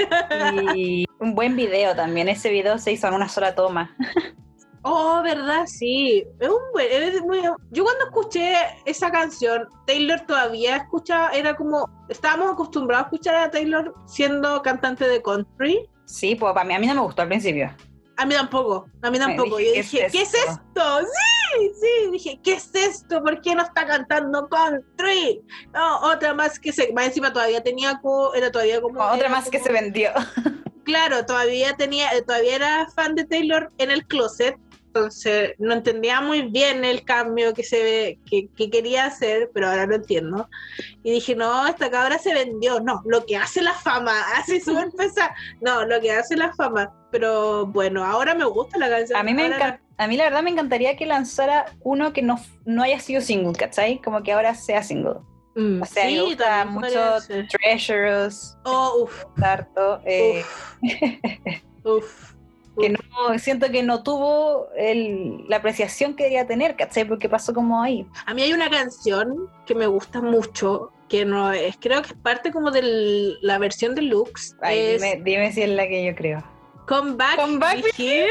Y un buen video también. Ese video se hizo en una sola toma. <laughs> Oh, verdad, sí. Es un buen, es muy- yo cuando escuché esa canción, Taylor todavía escuchaba, era como, estábamos acostumbrados a escuchar a Taylor siendo cantante de country. Sí, pues para mí, a mí no me gustó al principio. A mí tampoco, a mí tampoco. dije, Yo ¿qué es dije, ¿qué es esto? Sí, sí, dije, ¿qué es esto? ¿Por qué no está cantando country? No, otra más que se, más encima todavía tenía, era todavía como... Otra más que se vendió. Claro, todavía tenía, todavía era fan de Taylor en el closet, entonces no entendía muy bien el cambio que se ve, que, que quería hacer, pero ahora lo entiendo. Y dije, no, esta cabra se vendió, no, lo que hace la fama, <laughs> así súper pesada, no, lo que hace la fama. Pero bueno, ahora me gusta la canción. A mí me encanta. A mí la verdad me encantaría que lanzara uno que no, no haya sido single, ¿cachai? Como que ahora sea single. la- Mm, O sea, me gusta mucho podría ser. Treasures, Oh, uf, harto, eh, uf, <laughs> que no, siento que no tuvo el- la apreciación que debía tener, ¿cachai? Porque pasó como ahí. A mí hay una canción que me gusta mucho, que no es, creo que es parte como de la versión deluxe. Ay, es dime, dime si es la que yo creo. Come Back, Come Back Here.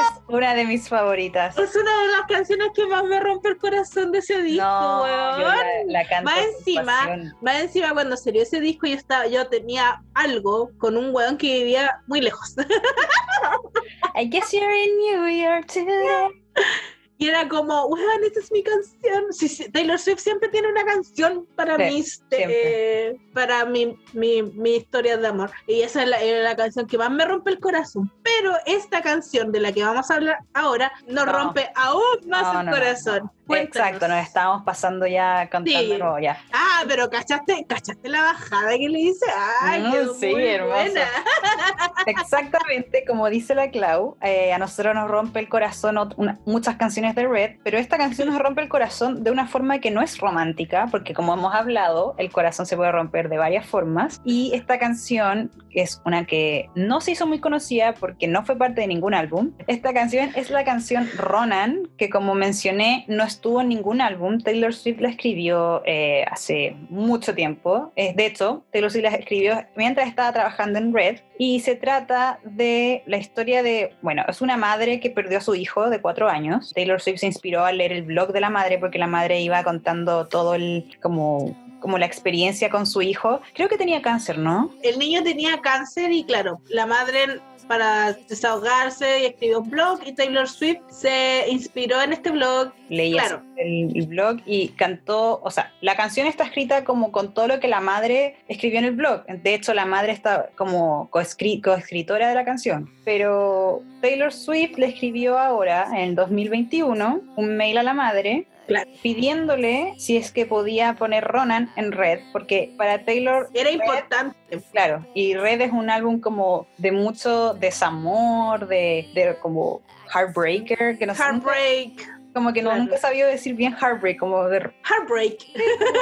Es una de mis favoritas. Es una de las canciones que más me rompe el corazón de ese disco, No, weón. yo la, la canto Más encima, pasión. Más encima cuando salió ese disco yo estaba, yo tenía algo con un weón que vivía muy lejos. <laughs> I guess you're in New York today. <laughs> Y era como, weón, esta es mi canción. Sí, sí, Taylor Swift siempre tiene una canción para Sí, mis eh, para mi, mi, mi historia de amor. Y esa es la, era la canción que más me rompe el corazón. Pero esta canción de la que vamos a hablar ahora nos No. rompe aún más No, el no, corazón. Exacto, nos estábamos pasando ya cantando nuevo ya. Ah, pero ¿cachaste, ¿cachaste la bajada que le hice? Ay, Mm, quedó sí, hermoso. <laughs> <laughs> Exactamente, como dice la Clau, eh, a nosotros nos rompe el corazón una- muchas canciones de Red, pero esta canción nos rompe el corazón de una forma que no es romántica, porque como hemos hablado, el corazón se puede romper de varias formas. Y esta canción, es una que no se hizo muy conocida porque no fue parte de ningún álbum, esta canción es la canción Ronan, que como mencioné, no estuvo en ningún álbum. Taylor Swift la escribió eh, hace mucho tiempo. Eh, de hecho, Taylor Swift la escribió mientras estaba trabajando en Red. Y se trata de la historia de, bueno, es una madre que perdió a su hijo de cuatro años. Taylor Swift se inspiró a leer el blog de la madre porque la madre iba contando todo el, como, como la experiencia con su hijo. Creo que tenía cáncer, ¿no? El niño tenía cáncer y claro, la madre para desahogarse y escribió un blog y Taylor Swift se inspiró en este blog. Leí Claro. el, el blog y cantó, o sea, la canción está escrita como con todo lo que la madre escribió en el blog. De hecho, la madre está como coescri- coescritora de la canción. Pero Taylor Swift le escribió ahora, en 2021, un mail a la madre Claro. pidiéndole si es que podía poner Ronan en Red, porque para Taylor Era Red- importante. Claro, y Red es un álbum como de mucho desamor, de, de como heartbreaker, que no Heartbreak. Como que no, Claro. nunca he sabido decir bien heartbreak, como de... Heartbreak.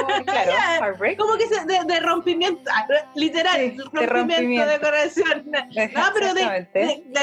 como- <laughs> claro, heartbreak. Como que de, de rompimiento, ah, literal, Sí, de rompimiento, de corazón. <laughs> No, pero de,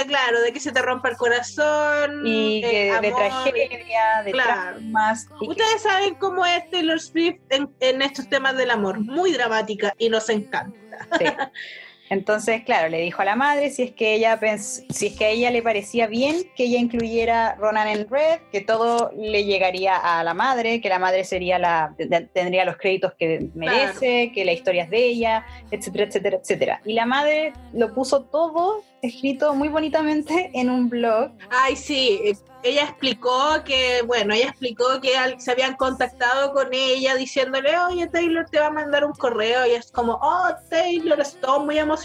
claro, de que se te rompa el corazón. y eh, que de tragedia, de Claro. traumas. que- Ustedes saben cómo es Taylor Swift en, en estos temas del amor, muy dramática y nos encanta. sí. <laughs> Entonces, claro, le dijo a la madre si es que ella pens- si es que a ella le parecía bien que ella incluyera Ronan en Red, que todo le llegaría a la madre, que la madre sería la tendría los créditos que merece, que la historia es de ella, etcétera, etcétera, etcétera. Y la madre lo puso todo escrito muy bonitamente en un blog. Ay, sí, eh, ella explicó que, bueno, ella explicó que se habían contactado con ella diciéndole, oye, Taylor te va a mandar un correo, y es como, oh, Taylor, estoy muy emocionada.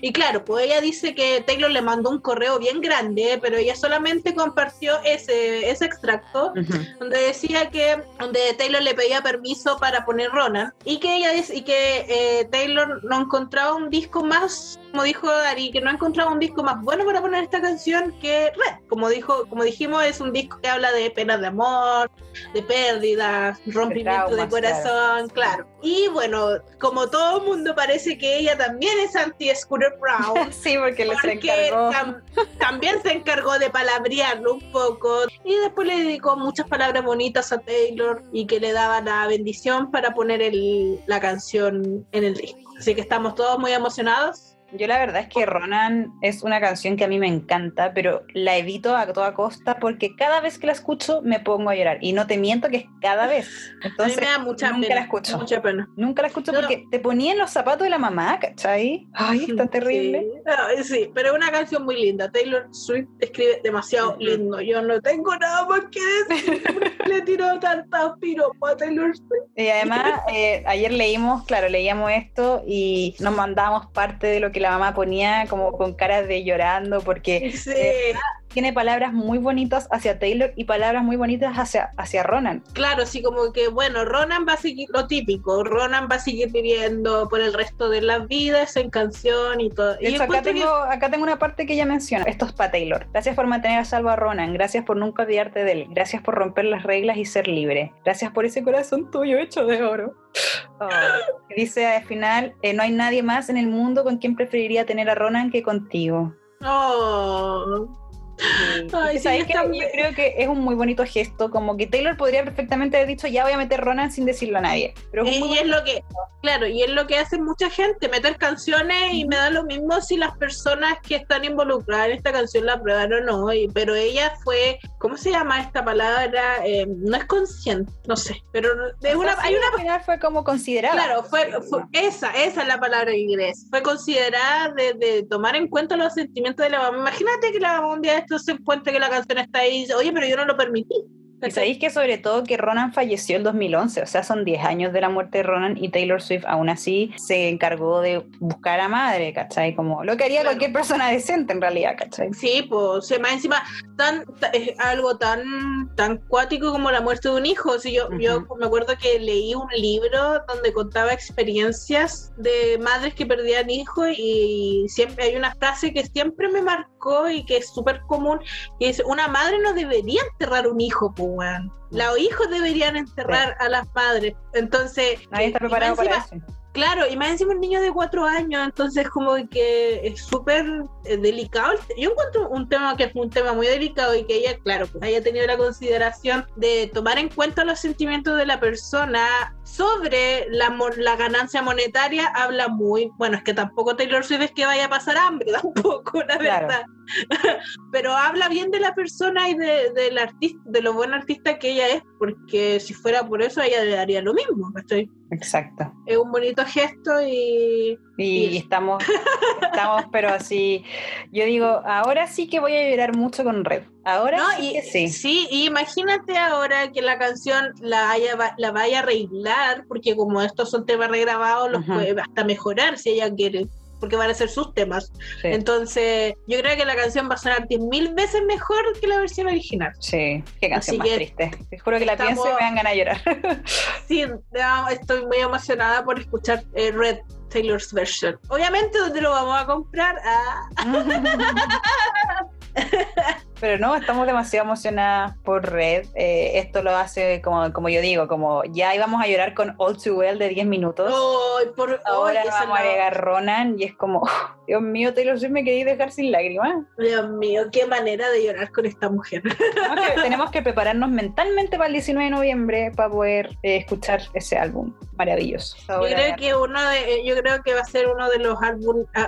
Y claro, pues ella dice que Taylor le mandó un correo bien grande, pero ella solamente compartió ese, ese extracto donde decía que donde Taylor le pedía permiso para poner Ronan y que ella dice- y que eh, Taylor no encontraba un disco más como dijo Ari que no encontraba un disco más bueno para poner esta canción que Red. Como dijo como dijimos es un disco que habla de penas de amor de pérdidas rompimiento de, traumas, corazón claro. Y bueno como todo el mundo parece que ella también es anti Scooter Brown <laughs> sí, porque porque tam- también se encargó de palabrearlo un poco y después le dedicó muchas palabras bonitas a Taylor y que le daba la bendición para poner el- la canción en el disco. Así que estamos todos muy emocionados. Yo la verdad es que Ronan es una canción que a mí me encanta, pero la evito a toda costa porque cada vez que la escucho me pongo a llorar. Y no te miento que es cada vez. Entonces, <laughs> a mí me da mucha nunca pena. la escucho. Mucha pena. Nunca la escucho No. porque te ponía en los zapatos de la mamá, ¿cachai? Ay, es tan terrible. Sí. Ay, sí, pero es una canción muy linda. Taylor Swift escribe demasiado lindo. Yo no tengo nada más que decir. <laughs> Le tiró tantas piropas a Taylor Swift. Y además, eh, ayer leímos, claro, leíamos esto y nos mandamos parte de lo que la mamá ponía como con caras de llorando porque Sí. tiene palabras muy bonitas hacia Taylor y palabras muy bonitas hacia, hacia Ronan. Claro, sí, como que, bueno, Ronan va a seguir lo típico, Ronan va a seguir viviendo por el resto de la vida, esa en canción y todo. Y acá encuentro que- tengo, acá tengo una parte que ella menciona. Esto es para Taylor. Gracias por mantener a salvo a Ronan. Gracias por nunca olvidarte de él. Gracias por romper las reglas y ser libre. Gracias por ese corazón tuyo hecho de oro. Oh. Dice al final, eh, no hay nadie más en el mundo con quien preferiría tener a Ronan que contigo. Oh. <laughs> Ay, sí, ¿sabes también. Yo creo que es un muy bonito gesto, como que Taylor podría perfectamente haber dicho, ya voy a meter Ronan sin decirlo a nadie. Pero es Y, un muy y es lo que, claro, y es lo que hace mucha gente, meter canciones y me da lo mismo si las personas que están involucradas en esta canción la prueban o no, y- pero ella fue, ¿cómo se llama esta palabra? Eh, no es consciente, no sé, pero es una, hay una al final fue como considerada. Claro, fue, fue- esa, esa es la palabra en inglés. Fue considerada de, de tomar en cuenta los sentimientos de la mamá. Imagínate que la mamá un día de esto se encuentra que la canción está ahí y dice, oye, pero yo no lo permití. Y sabéis que sobre todo que Ronan falleció el 2011, o sea, son 10 años de la muerte de Ronan y Taylor Swift aún así se encargó de buscar a madre, ¿cachai? Como lo que haría Claro. cualquier persona decente en realidad, ¿cachai? Sí, pues, se más encima tan, ta- es algo tan tan cuático como la muerte de un hijo. Si yo, me acuerdo que leí un libro donde contaba experiencias de madres que perdían hijos y siempre hay una frase que siempre me marcó y que es súper común, que es una madre no debería enterrar un hijo, pues, weón. Los hijos deberían enterrar a las madres. Entonces, Nadie está preparado para eso. Claro, y más encima un niño de cuatro años, entonces como que es súper eh, delicado. Yo encuentro un tema que es un tema muy delicado y que ella, claro, pues haya tenido la consideración de tomar en cuenta los sentimientos de la persona sobre la, ganancia monetaria, habla muy, bueno, es que tampoco Taylor Swift es que vaya a pasar hambre, <laughs> tampoco, la Claro. verdad. <laughs> Pero habla bien de la persona y de, del artista, de lo buen artista que ella es, porque si fuera por eso, ella le daría lo mismo, ¿cachai? Exacto. Es un bonito gesto y Y, Y- estamos, estamos, pero así, yo digo, ahora sí que voy a llorar mucho con Red. Ahora No, sí y, que sí. sí, y imagínate ahora que la canción la, haya, la vaya a arreglar, porque como estos son temas regrabados, los puede hasta mejorar si ella quiere, porque van a ser sus temas. Sí, Entonces, yo creo que la canción va a sonar 10.000 veces mejor que la versión original. sí, qué canción Así más que triste. Te juro que la estamos- pienso y me dan ganas de llorar. <laughs> Sí, estoy muy emocionada por escuchar eh, Red Taylor's version. Obviamente, ¿dónde lo vamos a comprar? Ah, <laughs> <laughs> Pero no, estamos demasiado emocionadas por Red. Eh, esto lo hace, como, como yo digo, como ya íbamos a llorar con All Too Well de 10 minutos. por, Ahora vamos a agregar Ronan y es como, Dios mío, Taylor Swift me queréis dejar sin lágrimas. Dios mío, qué manera de llorar con esta mujer. <laughs> Tenemos que, prepararnos mentalmente para el 19 de noviembre para poder eh, escuchar ese álbum maravilloso. Yo creo que uno de, yo creo que va a ser uno de los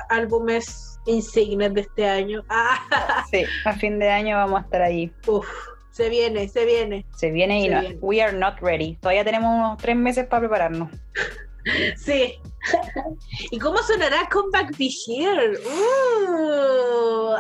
álbumes insignes de este año. <laughs> Sí, a fin de año vamos a estar ahí. Uf, se viene, se viene. Se viene y no, we are not ready. Todavía tenemos unos tres meses para prepararnos. <laughs> Sí. ¿Y cómo sonará Comeback Be Here? Uh.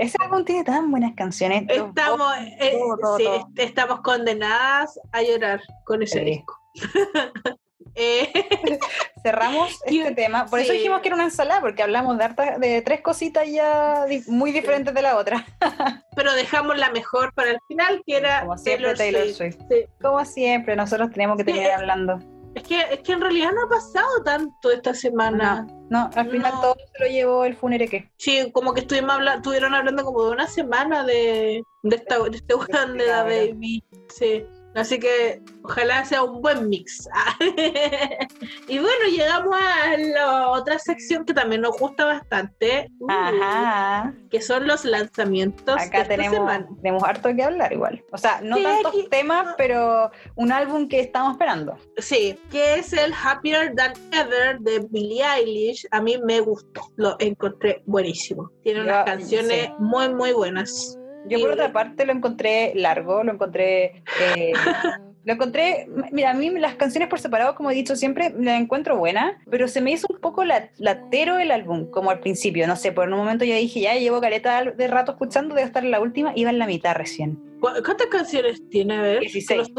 ese álbum tiene tan buenas canciones. Estamos, eh, sí, estamos condenadas a llorar con ese disco. <laughs> Eh, <laughs> Cerramos <laughs> este tema. Por eso dijimos que era una ensalada, porque hablamos de, de tres cositas ya muy diferentes de la otra. <laughs> Pero dejamos la mejor para el final, que era Como siempre, Taylor, Swift. Como siempre, nosotros tenemos que terminar hablando. Es que, es que en realidad no ha pasado tanto esta semana. No, al final todo se lo llevó el que Sí, como que estuvimos hablando, estuvieron hablando como de una semana de, de, esta, de este weón de la baby. Sí. Así que ojalá sea un buen mix. <laughs> y bueno, llegamos a la otra sección que también nos gusta bastante, uh, Ajá. que son los lanzamientos. Acá tenemos, tenemos harto que hablar igual. O sea, no tantos temas, pero un álbum que estamos esperando. Sí, que es el Happier Than Ever de Billie Eilish. A mí me gustó, lo encontré buenísimo. Tiene unas canciones muy, muy buenas. Yo por otra parte lo encontré largo, lo encontré... Eh, <laughs> lo encontré, mira, a mí las canciones por separado, como he dicho siempre, las encuentro buenas, pero se me hizo un poco latero el álbum, como al principio, no sé, por un momento yo dije, ya llevo careta de rato escuchando, debe estar en la última, iba en la mitad recién. ¿Cuántas canciones tiene? A ver. 16.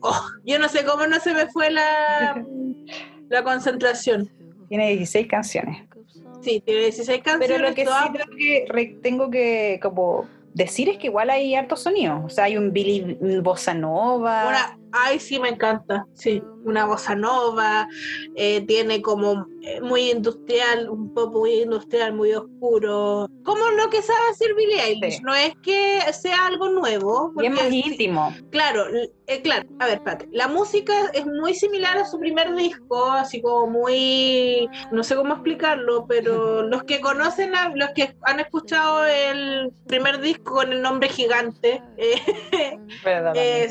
Oh, yo, no sé cómo no se me fue la, <laughs> la concentración. Tiene 16 canciones. Sí, tiene 16 canciones. Pero lo que sí que tengo que como decir es que igual hay hartos sonidos. O sea, hay un Billy Bossa Nova. Ay, sí, me encanta. Sí, una bossa nova. Eh, tiene como eh, muy industrial, un pop muy industrial, muy oscuro. Como lo que sabe hacer Billie Eilish. No es que sea algo nuevo. Y es más íntimo. Claro, eh, claro. A ver, espérate. La música es muy similar a su primer disco, así como muy. No sé cómo explicarlo, pero <laughs> los que conocen, a, los que han escuchado el primer disco con el nombre gigante,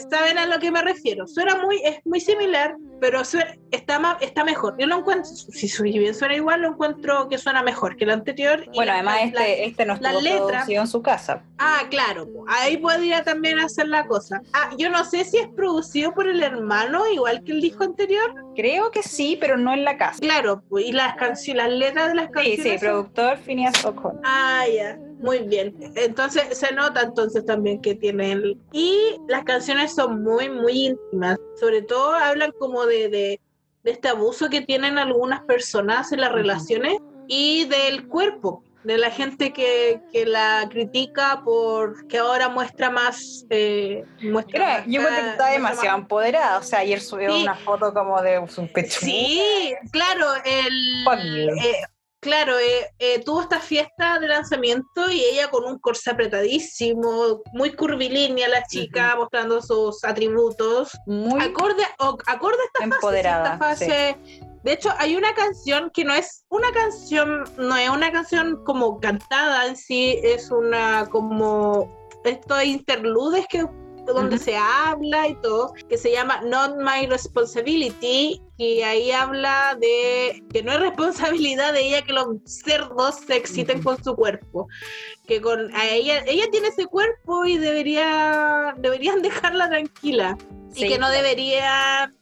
saben a lo que me refiero Suena muy, es muy similar, pero está, está mejor. Yo lo encuentro, si bien suena igual, lo encuentro que suena mejor que el anterior. Bueno, además este, este no estuvo producido en su casa. Ah, claro, ahí podría también hacer la cosa. Ah, yo no sé si es producido por el hermano, igual que el disco anterior. Creo que sí, pero no en la casa. Claro, y las canciones, las letras de las canciones. Sí, sí, productor Phineas O'Connor. Ah, ya. Muy bien. Entonces se nota entonces también que tiene el... Y las canciones son muy, muy íntimas. Sobre todo hablan como de, de, este abuso que tienen algunas personas en las relaciones y del cuerpo de la gente que, que, la critica porque ahora muestra más. Eh, muestra yo creo que está demasiado empoderada. O sea, ayer subió una foto como de su pecho. Sí, claro. El, Claro, eh, eh, tuvo esta fiesta de lanzamiento y ella con un corsé apretadísimo, muy curvilínea la chica, mostrando sus atributos. Muy acorde, acorde a esta empoderada, fase. De hecho, hay una canción que no es una canción, no es una canción como cantada en sí, es una como estos interludes que donde se habla y todo, que se llama Not My Responsibility, y ahí habla de que no es responsabilidad de ella que los cerdos se exciten con su cuerpo, que con ella, ella tiene ese cuerpo y debería, deberían <laughs> dejarla tranquila, y que no debería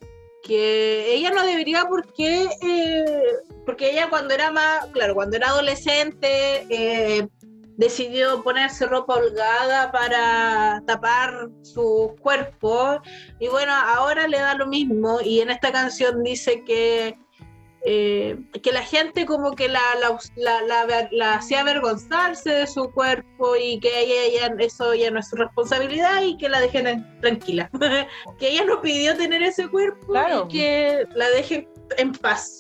que ella no debería porque eh, porque ella cuando era más claro cuando era adolescente eh, decidió ponerse ropa holgada para tapar su cuerpo. Y bueno, ahora le da lo mismo. Y en esta canción dice que, eh, que la gente como que la, la, hacía avergonzarse de su cuerpo y que ella, eso ya no es su responsabilidad y que la dejen tranquila, <laughs> que ella no pidió tener ese cuerpo y que la dejen en paz,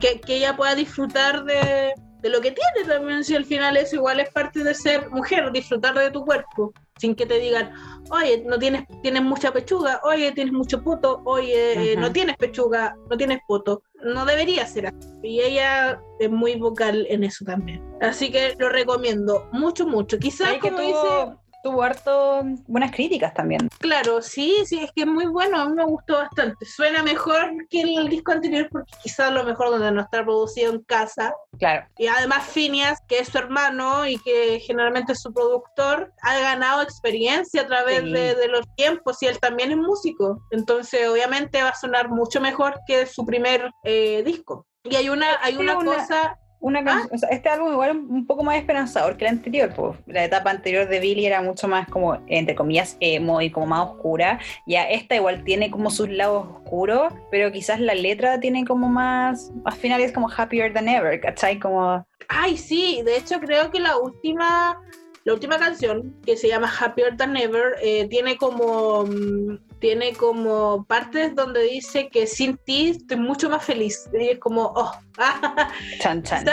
que, que ella pueda disfrutar de de lo que tiene también, si al final eso igual es parte de ser mujer, disfrutar de tu cuerpo, sin que te digan, oye, no tienes, tienes mucha pechuga, oye, tienes mucho poto, oye, eh, no tienes pechuga, no tienes poto. No debería ser así. Y ella es muy vocal en eso también. Así que lo recomiendo mucho, mucho. Quizás como dice tuvo harto buenas críticas también. Claro, sí, sí, es que es muy bueno, a mí me gustó bastante. Suena mejor que el disco anterior porque quizás lo mejor donde no está producido en casa. Claro. Y además Phineas, que es su hermano y que generalmente es su productor, ha ganado experiencia a través de, los tiempos y él también es músico. Entonces obviamente va a sonar mucho mejor que su primer eh, disco. Y hay una, hay una cosa una ah. este álbum igual un poco más esperanzador que el anterior, pues la etapa anterior de Billy era mucho más como, entre comillas, emo y como más oscura, ya esta igual tiene como sus lados oscuros, pero quizás la letra tiene como más, al final es como happier than ever, ¿cachai? Como... Ay, sí, de hecho creo que la última, la última canción, que se llama Happier Than Ever, eh, tiene como... Mm, tiene como partes donde dice que sin ti estoy mucho más feliz. Y es como, oh, <laughs> chan, chan.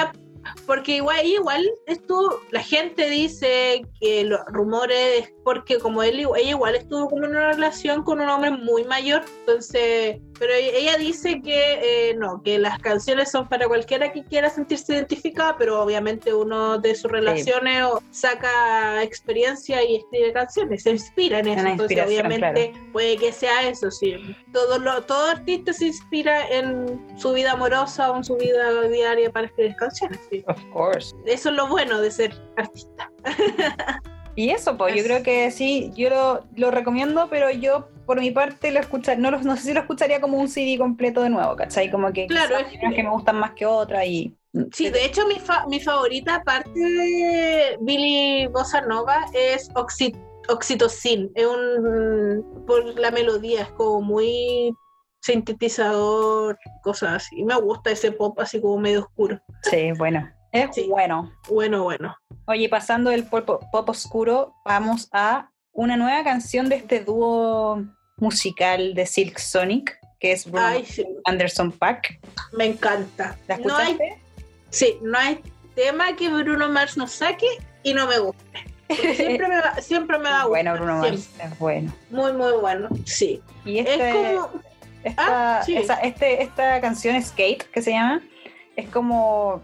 porque igual, igual esto, la gente dice que los rumores porque como él, ella igual estuvo como en una relación con un hombre muy mayor, entonces, pero e-, ella dice que eh, no, que las canciones son para cualquiera que quiera sentirse identificada, pero obviamente uno de sus relaciones saca experiencia y escribe canciones, se inspira en eso, entonces obviamente puede que sea eso, sí. Todo, lo, todo artista se inspira en su vida amorosa o en su vida diaria para escribir canciones, sí. Of course. Eso es lo bueno de ser artista. <laughs> Y eso, pues yo creo que sí, yo lo, lo, recomiendo, pero yo por mi parte lo escuchar, no, no sé si lo escucharía como un CD completo de nuevo, ¿cachai? Como que claro, es que... me gustan más que otras y... Sí, de hecho mi, mi favorita aparte de Billy Bossa Nova es Oxytocin, es un, por la melodía, es como muy sintetizador, cosas así. Me gusta ese pop así como medio oscuro. Sí, bueno. Es bueno. Bueno, bueno. Oye, pasando del pop, oscuro, vamos a una nueva canción de este dúo musical de Silk Sonic, que es Bruno Anderson Pack. Me encanta. ¿La escuchaste? No hay, sí, no hay tema que Bruno Mars nos saque y no me guste. <laughs> Siempre me va, siempre me va Bueno, Bruno Mars es bueno. Muy, muy bueno, sí. Y este, es como... Esta, ah, este, esta canción Skate, que se llama, es como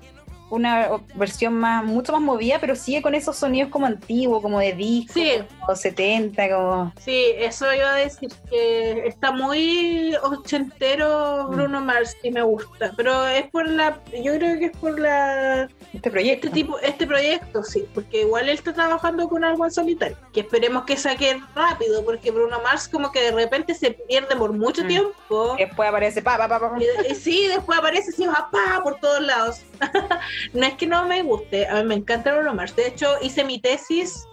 una versión más, mucho más movida, pero sigue con esos sonidos como antiguos, como de disco, sí. como 70, como... Sí, eso iba a decir, que está muy ochentero Bruno mm. Mars y me gusta, pero es por la, yo creo que es por la... Este proyecto. Este, tipo, este proyecto, sí, porque igual él está trabajando con algo en solitario, que esperemos que saque rápido, porque Bruno Mars como que de repente se pierde por mucho mm. tiempo. Después aparece pa, pa, pa, pa. sí, después aparece así, pa, pa, por todos lados. <laughs> no es que no me guste, a mí me encanta Bruno Mars. De hecho, hice mi tesis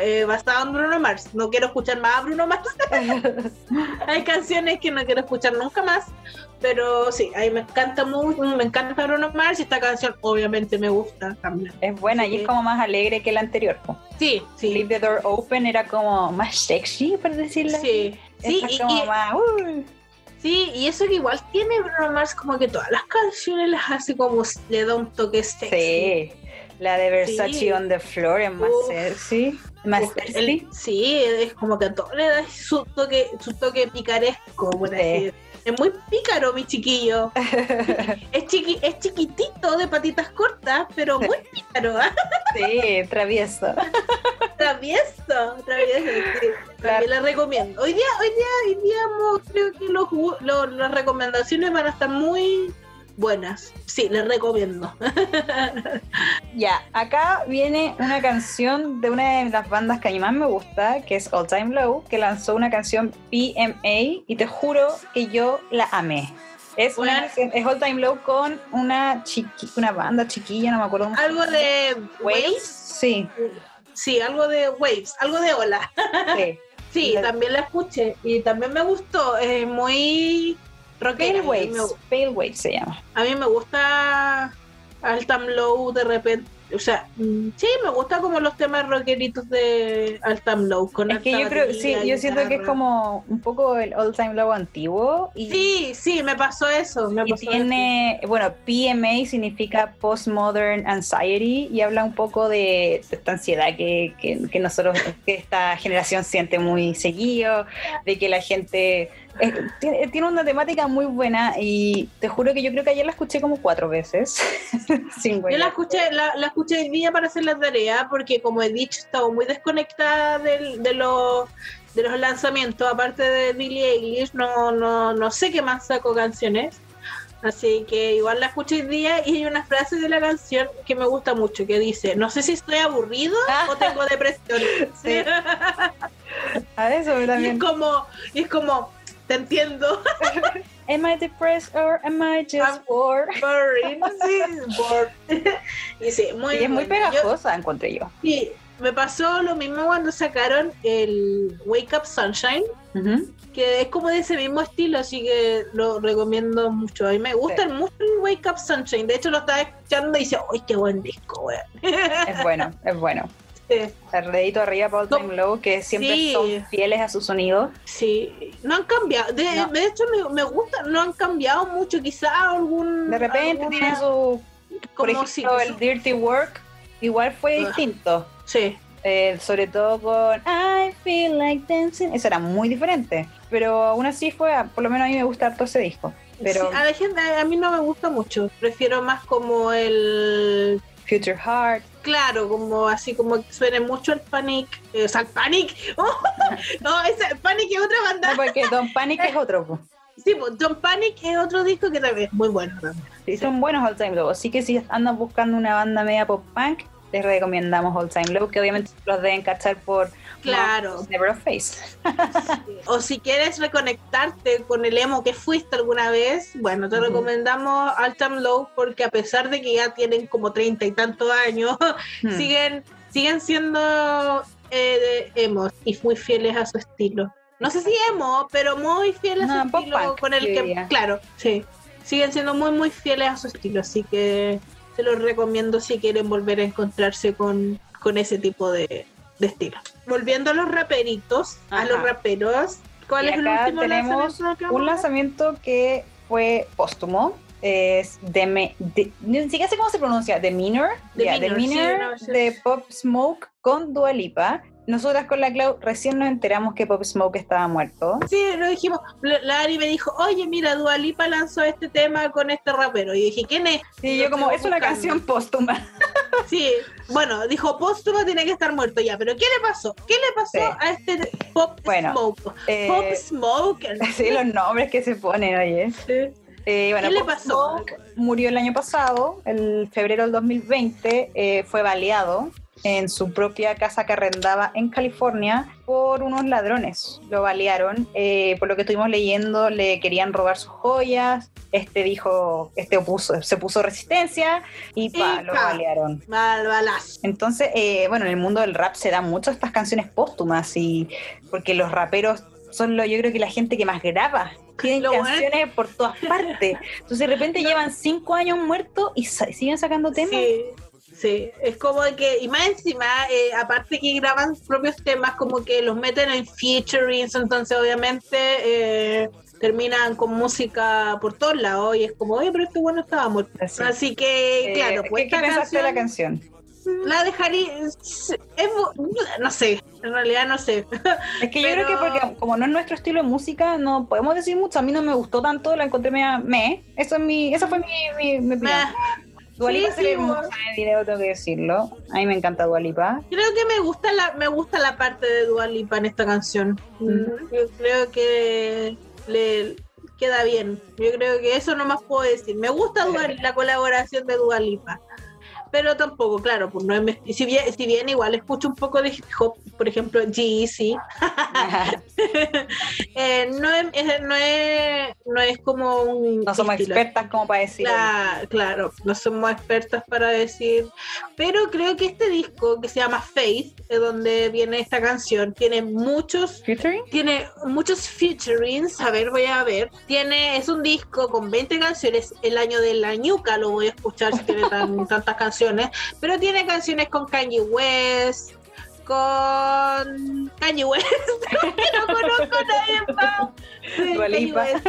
eh, basada en Bruno Mars. No quiero escuchar más a Bruno Mars. <laughs> Hay canciones que no quiero escuchar nunca más. Pero sí, a mí me encanta mucho, me encanta Bruno Mars y esta canción obviamente me gusta también. Es buena y es como más alegre que la anterior. Sí, sí. Leave the Door Open era como más sexy, por decirlo Sí, sí, y, como más, uh. Sí, y eso que igual tiene Bruno Mars, como que todas las canciones las hace como le da un toque sexy. Sí, la de Versace on the Floor es más sexy. Más sexy. Sí, es como que a todo le da su toque, su toque picaresco, por así es muy pícaro, mi chiquillo. <laughs> es, chiqui es chiquitito, de patitas cortas, pero muy pícaro. sí, travieso. travieso, travieso. Sí. También la recomiendo. Hoy día, hoy día, hoy día creo que los, las recomendaciones van a estar muy buenas. Sí, les recomiendo. <laughs> ya, acá viene una canción de una de las bandas que a mí más me gusta, que es All Time Low, que lanzó una canción PMA y te juro que yo la amé. Es, una, es All Time Low con una, chiqui, una banda chiquilla, no me acuerdo. ¿Algo de Waves? Sí. Sí, algo de Waves, algo de Hola. Sí. <laughs> sí, también la escuché y también me gustó. Es muy Pale Waves, Pale Waves se llama. A mí me gusta Altam Low de repente, o sea, mm, sí, me gusta como los temas rockeritos de All Time Low. Con es que yo creo, sí, yo siento que es como un poco el All Time Low antiguo. Y, sí, sí, me pasó eso. Me y tiene, bueno, PMA significa Postmodern Anxiety y habla un poco de, esta ansiedad que, que, que nosotros, que esta generación siente muy seguido, de que la gente tiene, una temática muy buena y te juro que yo creo que ayer la escuché como cuatro veces. <laughs> yo la escuché, la, la, escuché el día para hacer la tarea porque como he dicho, estaba muy desconectada de, de los de los lanzamientos, aparte de Billie Eilish, no, no, no sé qué más saco canciones. Así que igual la escuché el día y hay una frase de la canción que me gusta mucho que dice, no sé si estoy aburrido o tengo <laughs> depresión. Sí. <laughs> A eso también. Y es como, y es como, te entiendo. <laughs> am I depressed or am I just bored? <laughs> Sí, bored. <laughs> y sí, muy y es muy pegajosa, encontré yo. Sí, me pasó lo mismo cuando sacaron el Wake Up Sunshine, que es como de ese mismo estilo, así que lo recomiendo mucho. A mí me gusta mucho el Wake Up Sunshine. De hecho, lo estaba escuchando y dice, ¡ay, qué buen disco, weón! Es bueno, es bueno. El dedito arriba Paul Time Low, que siempre son fieles a su sonido. Sí, no han cambiado. De, hecho, me, gusta, no han cambiado mucho. Quizá algún. De repente tiene su. Por ejemplo, el Dirty Work, igual fue ah, distinto. Sí. Eh, sobre todo con I Feel Like Dancing, eso era muy diferente. Pero aún así fue, por lo menos a mí me gusta todo ese disco. Pero a la gente, a mí no me gusta mucho. Prefiero más como el Future Heart. Claro, como así como que suene mucho el Panic. Eh, o sea, el Panic. <laughs> no, ese Panic es otra banda. No, porque Don Panic es otro. Sí, Don Panic es otro disco que también es muy bueno también. Sí, son buenos All Time Low. Así que si andan buscando una banda media pop punk, les recomendamos All Time Low, que obviamente los deben cachar por Claro. Never Face. <laughs> o si quieres reconectarte con el emo que fuiste alguna vez, bueno, te recomendamos Altam Low porque a pesar de que ya tienen como treinta y tantos años, <laughs> siguen, siguen siendo eh, emos y muy fieles a su estilo. No sé si emo, pero muy fieles a su estilo con el que, claro, sí, siguen siendo muy muy fieles a su estilo, así que se los recomiendo si quieren volver a encontrarse con, con ese tipo de, de estilo. Volviendo a los raperitos, a los raperos, ¿cuál es el último tenemos lanzamiento un lanzamiento que fue póstumo. Es de, ni siquiera sé cómo se pronuncia, The Minor, de Pop Smoke con Dua Lipa. Nosotras con la Clau recién nos enteramos que Pop Smoke estaba muerto. Sí, lo dijimos. La Ari me dijo, oye, mira, Dualipa lanzó este tema con este rapero. Y dije, ¿quién es? Y yo como, es una canción póstuma. <laughs> Sí, bueno, dijo póstuma tiene que estar muerto ya, pero ¿qué le pasó? ¿Qué le pasó a este Pop Smoke? Eh, Pop Smoke. <laughs> Sí, los nombres que se ponen, oye. Sí. Eh, ¿Qué le pasó? murió el año pasado, el febrero del 2020, eh, fue baleado en su propia casa que arrendaba en California por unos ladrones. Lo balearon. Eh, por lo que estuvimos leyendo, le querían robar sus joyas. Este dijo, este opuso, se puso resistencia y pa, lo balearon. Mal Entonces, eh, bueno, en el mundo del rap se dan mucho estas canciones póstumas y porque los raperos son lo, yo creo que la gente que más graba. Tienen canciones por todas partes. Entonces de repente <laughs> llevan cinco años muertos y siguen sacando temas. Sí. Sí, es como que, y más encima, eh, aparte que graban propios temas, como que los meten en featurings, entonces obviamente eh, terminan con música por todos lados, y es como, oye, pero este bueno estaba muerto. Así, que, eh, claro, pues. ¿Qué, de la canción? La dejaría, no sé, en realidad no sé. Es que yo creo que porque como no es nuestro estilo de música, no podemos decir mucho. A mí no me gustó tanto, la encontré media me. Eso es mi, esa fue mi, mi, opinión. Dualipa sí, hermosa en el video, tengo que decirlo. A mí me encanta Dualipa. Creo que me gusta la, me gusta la parte de Dualipa en esta canción. Yo creo que le queda bien. Yo creo que eso no más puedo decir. Me gusta la colaboración de Dualipa. Pero tampoco, claro, pues no es si bien, si bien igual escucho un poco de hip hop, por ejemplo, GEC, <laughs> Eh, no, es, no, es, no es como un... No somos expertas como para decir. claro, no somos expertas para decir. Pero creo que este disco que se llama Faith, de donde viene esta canción, tiene muchos... ¿Featuring? Tiene muchos featurings. A ver, voy a ver. Tiene, es un disco con 20 canciones. El año de la ñuca lo voy a escuchar si tiene <laughs> tantas canciones. Pero tiene canciones con Kanye West, con Kanye West. <laughs> no conozco a nadie más.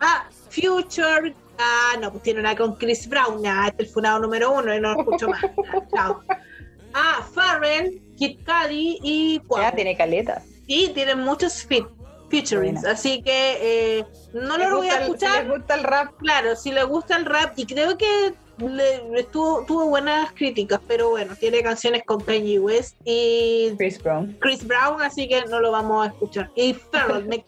Ah, Future. Ah, no, pues tiene una con Chris Brown. Ah, este es el funado número uno y no lo escucho más. chao. Ah, Farrell, Kid Cudi y Ya tiene caleta. Y tiene muchos fit featurings, así que eh, no lo voy a escuchar. si le gusta el rap. Claro, si le gusta el rap y creo que le, tuvo, buenas críticas, pero bueno, tiene canciones con Kanye West y Chris Brown. Chris Brown, así que no lo vamos a escuchar. Y Farrell, <laughs> me,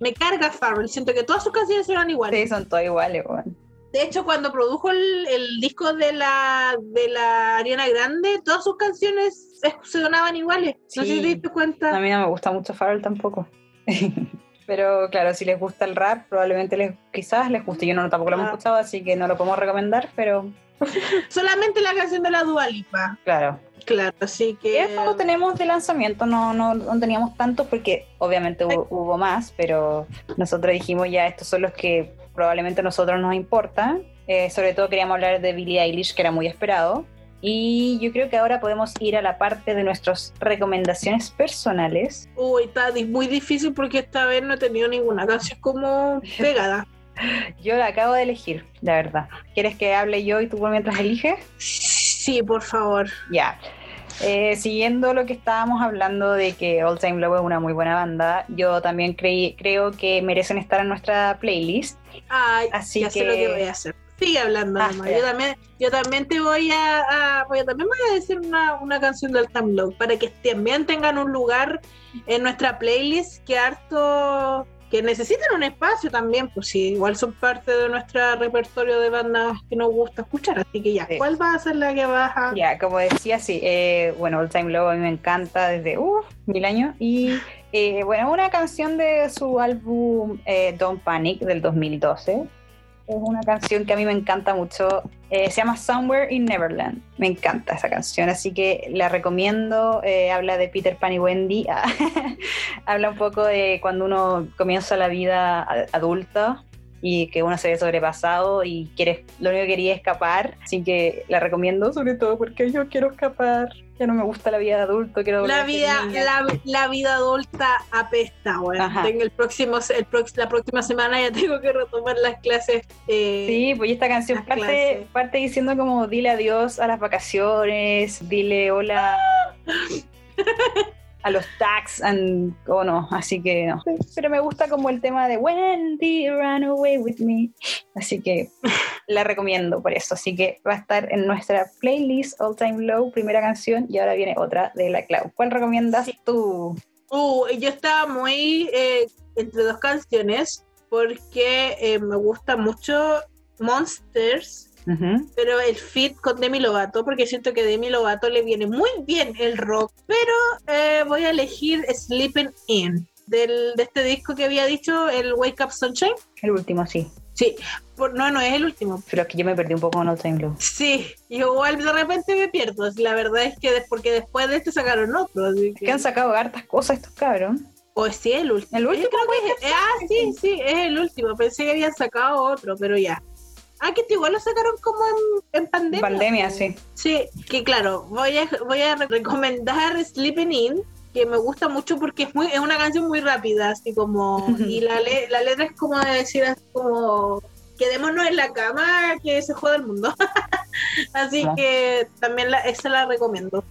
me carga Farrell, siento que todas sus canciones son iguales. Sí, son todas iguales, bueno. De hecho, cuando produjo el, disco de la, de la Ariana Grande, todas sus canciones sonaban iguales. No sé si te diste cuenta. A mí no me gusta mucho Farrell tampoco. <laughs> Pero claro, si les gusta el rap, probablemente les, quizás les guste. Yo no tampoco lo hemos ah. escuchado, así que no lo podemos recomendar, pero. <laughs> Solamente la canción de la Dualipa. Claro. Claro, así que. Eso tenemos de lanzamiento, no, no, no teníamos tanto porque obviamente hubo, más, pero nosotros dijimos ya estos son los que probablemente a nosotros nos importan. Eh, sobre todo queríamos hablar de Billie Eilish, que era muy esperado. Y yo creo que ahora podemos ir a la parte de nuestras recomendaciones personales. Uy, está muy difícil porque esta vez no he tenido ninguna canción como <laughs> pegada. yo la acabo de elegir, la verdad. ¿Quieres que hable yo y tú mientras eliges? Sí, por favor. Ya. Eh, siguiendo lo que estábamos hablando de que All Time Low es una muy buena banda, yo también creí, creo que merecen estar en nuestra playlist. Ay, Así ya que... sé lo que voy a hacer. Sigue hablando, ah, Yo también, yo también te voy a, también voy a decir una, una canción del Time Low para que también tengan un lugar en nuestra playlist que harto que necesitan un espacio también, pues sí, igual son parte de nuestro repertorio de bandas que nos gusta escuchar, así que ya, ¿cuál va a ser la que baja? Ya, como decía, sí, eh, bueno, All Time Low a mí me encanta desde uh, mil años y eh, bueno, una canción de su álbum eh, Don't Panic del 2012 es una canción que a mí me encanta mucho. Eh, se llama Somewhere in Neverland. Me encanta esa canción, así que la recomiendo. Eh, habla de Peter Pan y Wendy. <laughs> habla un poco de cuando uno comienza la vida adulta y que uno se ve sobrepasado y quiere, lo único que quería es escapar. Así que la recomiendo sobre todo porque yo quiero escapar ya no me gusta la vida de adulto, quiero la vida, la, vida adulta apesta, bueno. En el próximo, el la próxima semana ya tengo que retomar las clases. Eh, sí, pues esta canción parte, parte diciendo como dile adiós a las vacaciones, dile hola. <laughs> a los tags o no, así que no. Pero me gusta como el tema de Wendy run away with me. Así que <laughs> la recomiendo por eso. Así que va a estar en nuestra playlist All Time Low, primera canción, y ahora viene otra de la Clau. ¿Cuál recomiendas tú? Uh, yo estaba muy eh, entre dos canciones porque eh, me gusta mucho Monsters pero el fit con Demi Lovato, porque siento que Demi Lovato le viene muy bien el rock, pero eh, voy a elegir Sleeping In, del, de este disco que había dicho, el Wake Up Sunshine. El último, sí. Sí, no, no es el último. Pero es que yo me perdí un poco con All Time Low. Sí, igual de repente me pierdo. La verdad es que porque después de este sacaron otro. que... Es que han sacado hartas cosas estos cabros. O es sí, el último. El último. ah, sí, sí, es el último. Pensé que habían sacado otro, pero ya. Ah, que igual lo sacaron como en, pandemia. Pandemia, sí. Sí, que claro, voy a, voy a recomendar Sleeping In, que me gusta mucho porque es muy es una canción muy rápida, así como, <laughs> y la, la letra es como de decir, así como quedémonos en la cama, que se juega el mundo. <laughs> Así que también la, esa la recomiendo.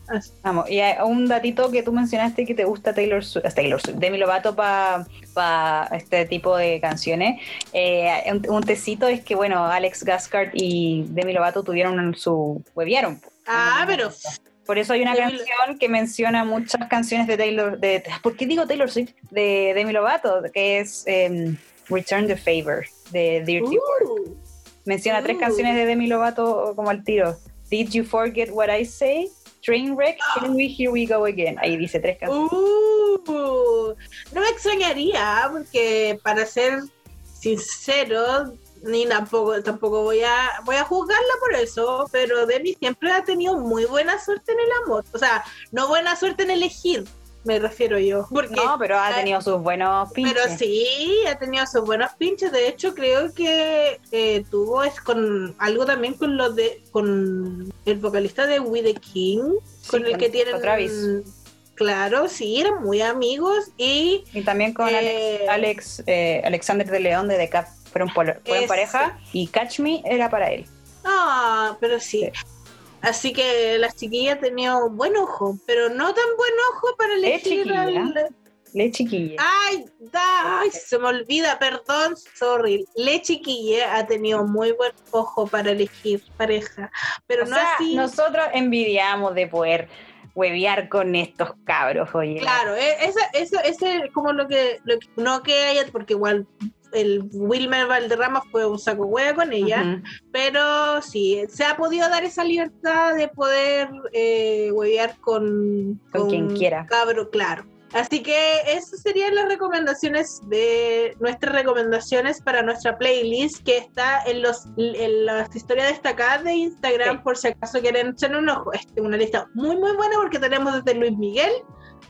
Vamos, y un datito que tú mencionaste que te gusta Taylor Swift, Taylor Swift Demi Lovato para pa este tipo de canciones. Eh, un, tecito es que, bueno, Alex Gascard y Demi Lovato tuvieron su. hueviaron. Ah, pero. Por eso hay una canción que menciona muchas canciones de Taylor. De, ¿Por qué digo Taylor Swift? De Demi Lovato, que es em, Return the Favor de Dirty uh, Menciona tres uh. canciones de Demi Lovato como al tiro. Did You Forget What I Say? Trainwreck, Can We, Here We Go Again. Ahí dice tres canciones. Uh, no me extrañaría, porque para ser sincero, ni tampoco, tampoco voy a, voy a juzgarla por eso, pero Demi siempre ha tenido muy buena suerte en el amor. O sea, no buena suerte en elegir, me refiero yo. Porque, no, pero ha tenido sus buenos pinches. Pero sí, ha tenido sus buenos pinches. De hecho, creo que eh, tuvo es con algo también con los de con el vocalista de We the King, con el que tienen Travis. Claro, sí, eran muy amigos y... Y también con Eh, Alex, Alex eh, Alexander de León de The Cap. Fueron, pareja y Catch Me era para él. Ah, pero sí. Sí. Así que la chiquilla ha tenido buen ojo, pero no tan buen ojo para elegir chiquilla. al... Le chiquilla. Ay, da, ay, se me olvida, perdón, sorry. Le chiquilla ha tenido muy buen ojo para elegir pareja, pero o no sea, así. nosotros envidiamos de poder huevear con estos cabros, oye. Claro, e- esa, eso, ese es como lo que, lo que- no que haya, porque igual el Wilmer Valderrama fue un saco hueá con ella, Ujú. pero sí, se ha podido dar esa libertad de poder eh, huevear con, Con quien quiera. Cabro, claro. Así que esas serían las recomendaciones de nuestras recomendaciones para nuestra playlist que está en los en las historias destacadas de Instagram Sí. por si acaso quieren echar un ojo. Es una lista muy muy buena porque tenemos desde Luis Miguel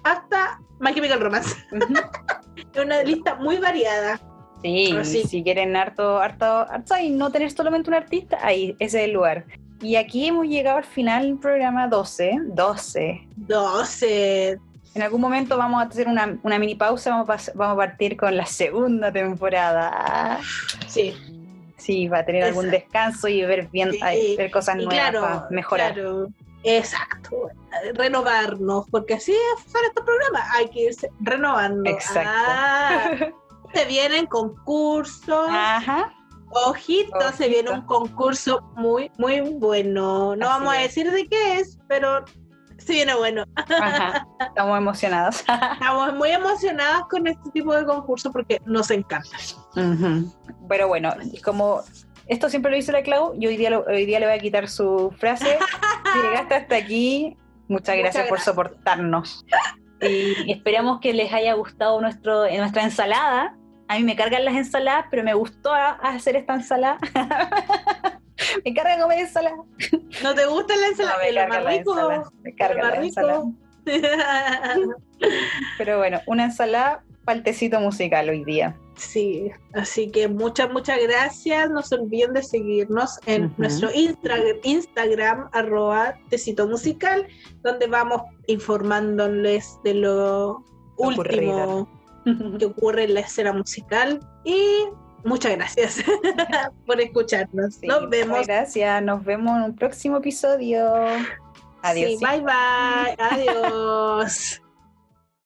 hasta My Chemical Romance. Ujú. <laughs> Es una lista muy variada. Sí, Así. si quieren harto, harto, harto y no tener solamente un artista, ahí, ese es el lugar. Y aquí hemos llegado al final del programa 12, 12. 12. En algún momento vamos a hacer una, una mini pausa, vamos a, vamos a partir con la segunda temporada. Sí. Sí, va a tener algún Exacto. descanso y ver bien, Sí, ay, ver cosas Y nuevas claro, para mejorar. claro, exacto. Renovarnos, porque así son estos programas, hay que irse renovando. Exacto. Ah, <laughs> se vienen concursos, Ajá. ojito, se viene un concurso muy, muy bueno. No Así vamos a decir de qué es, pero se viene bueno. Ajá. <laughs> Estamos emocionados. Estamos muy emocionadas con este tipo de concurso porque nos encanta. Ujú. Pero bueno, como esto siempre lo hizo la Clau, yo hoy día, lo- hoy día le voy a quitar su frase. Si llegaste hasta aquí, muchas Muchas gracias por soportarnos. Y esperamos que les haya gustado nuestro, nuestra ensalada. A mí me cargan las ensaladas, pero me gustó hacer esta ensalada. <laughs> me carga comer ensalada. ¿No te gusta la No, ensalada? me carga la ensalada. Me carga la <laughs> ensalada. Pero bueno, una ensalada para el tecito musical hoy día. Sí, así que muchas, muchas gracias. No se olviden de seguirnos en Ujú. nuestro Instra- Instagram, arroba tecito musical, donde vamos informándoles de lo último que ocurre en la escena musical. Y muchas gracias <laughs> por escucharnos. Sí, Nos muchas vemos. Gracias, nos vemos en un próximo episodio. Adiós. Sí, bye bye. <laughs> Adiós.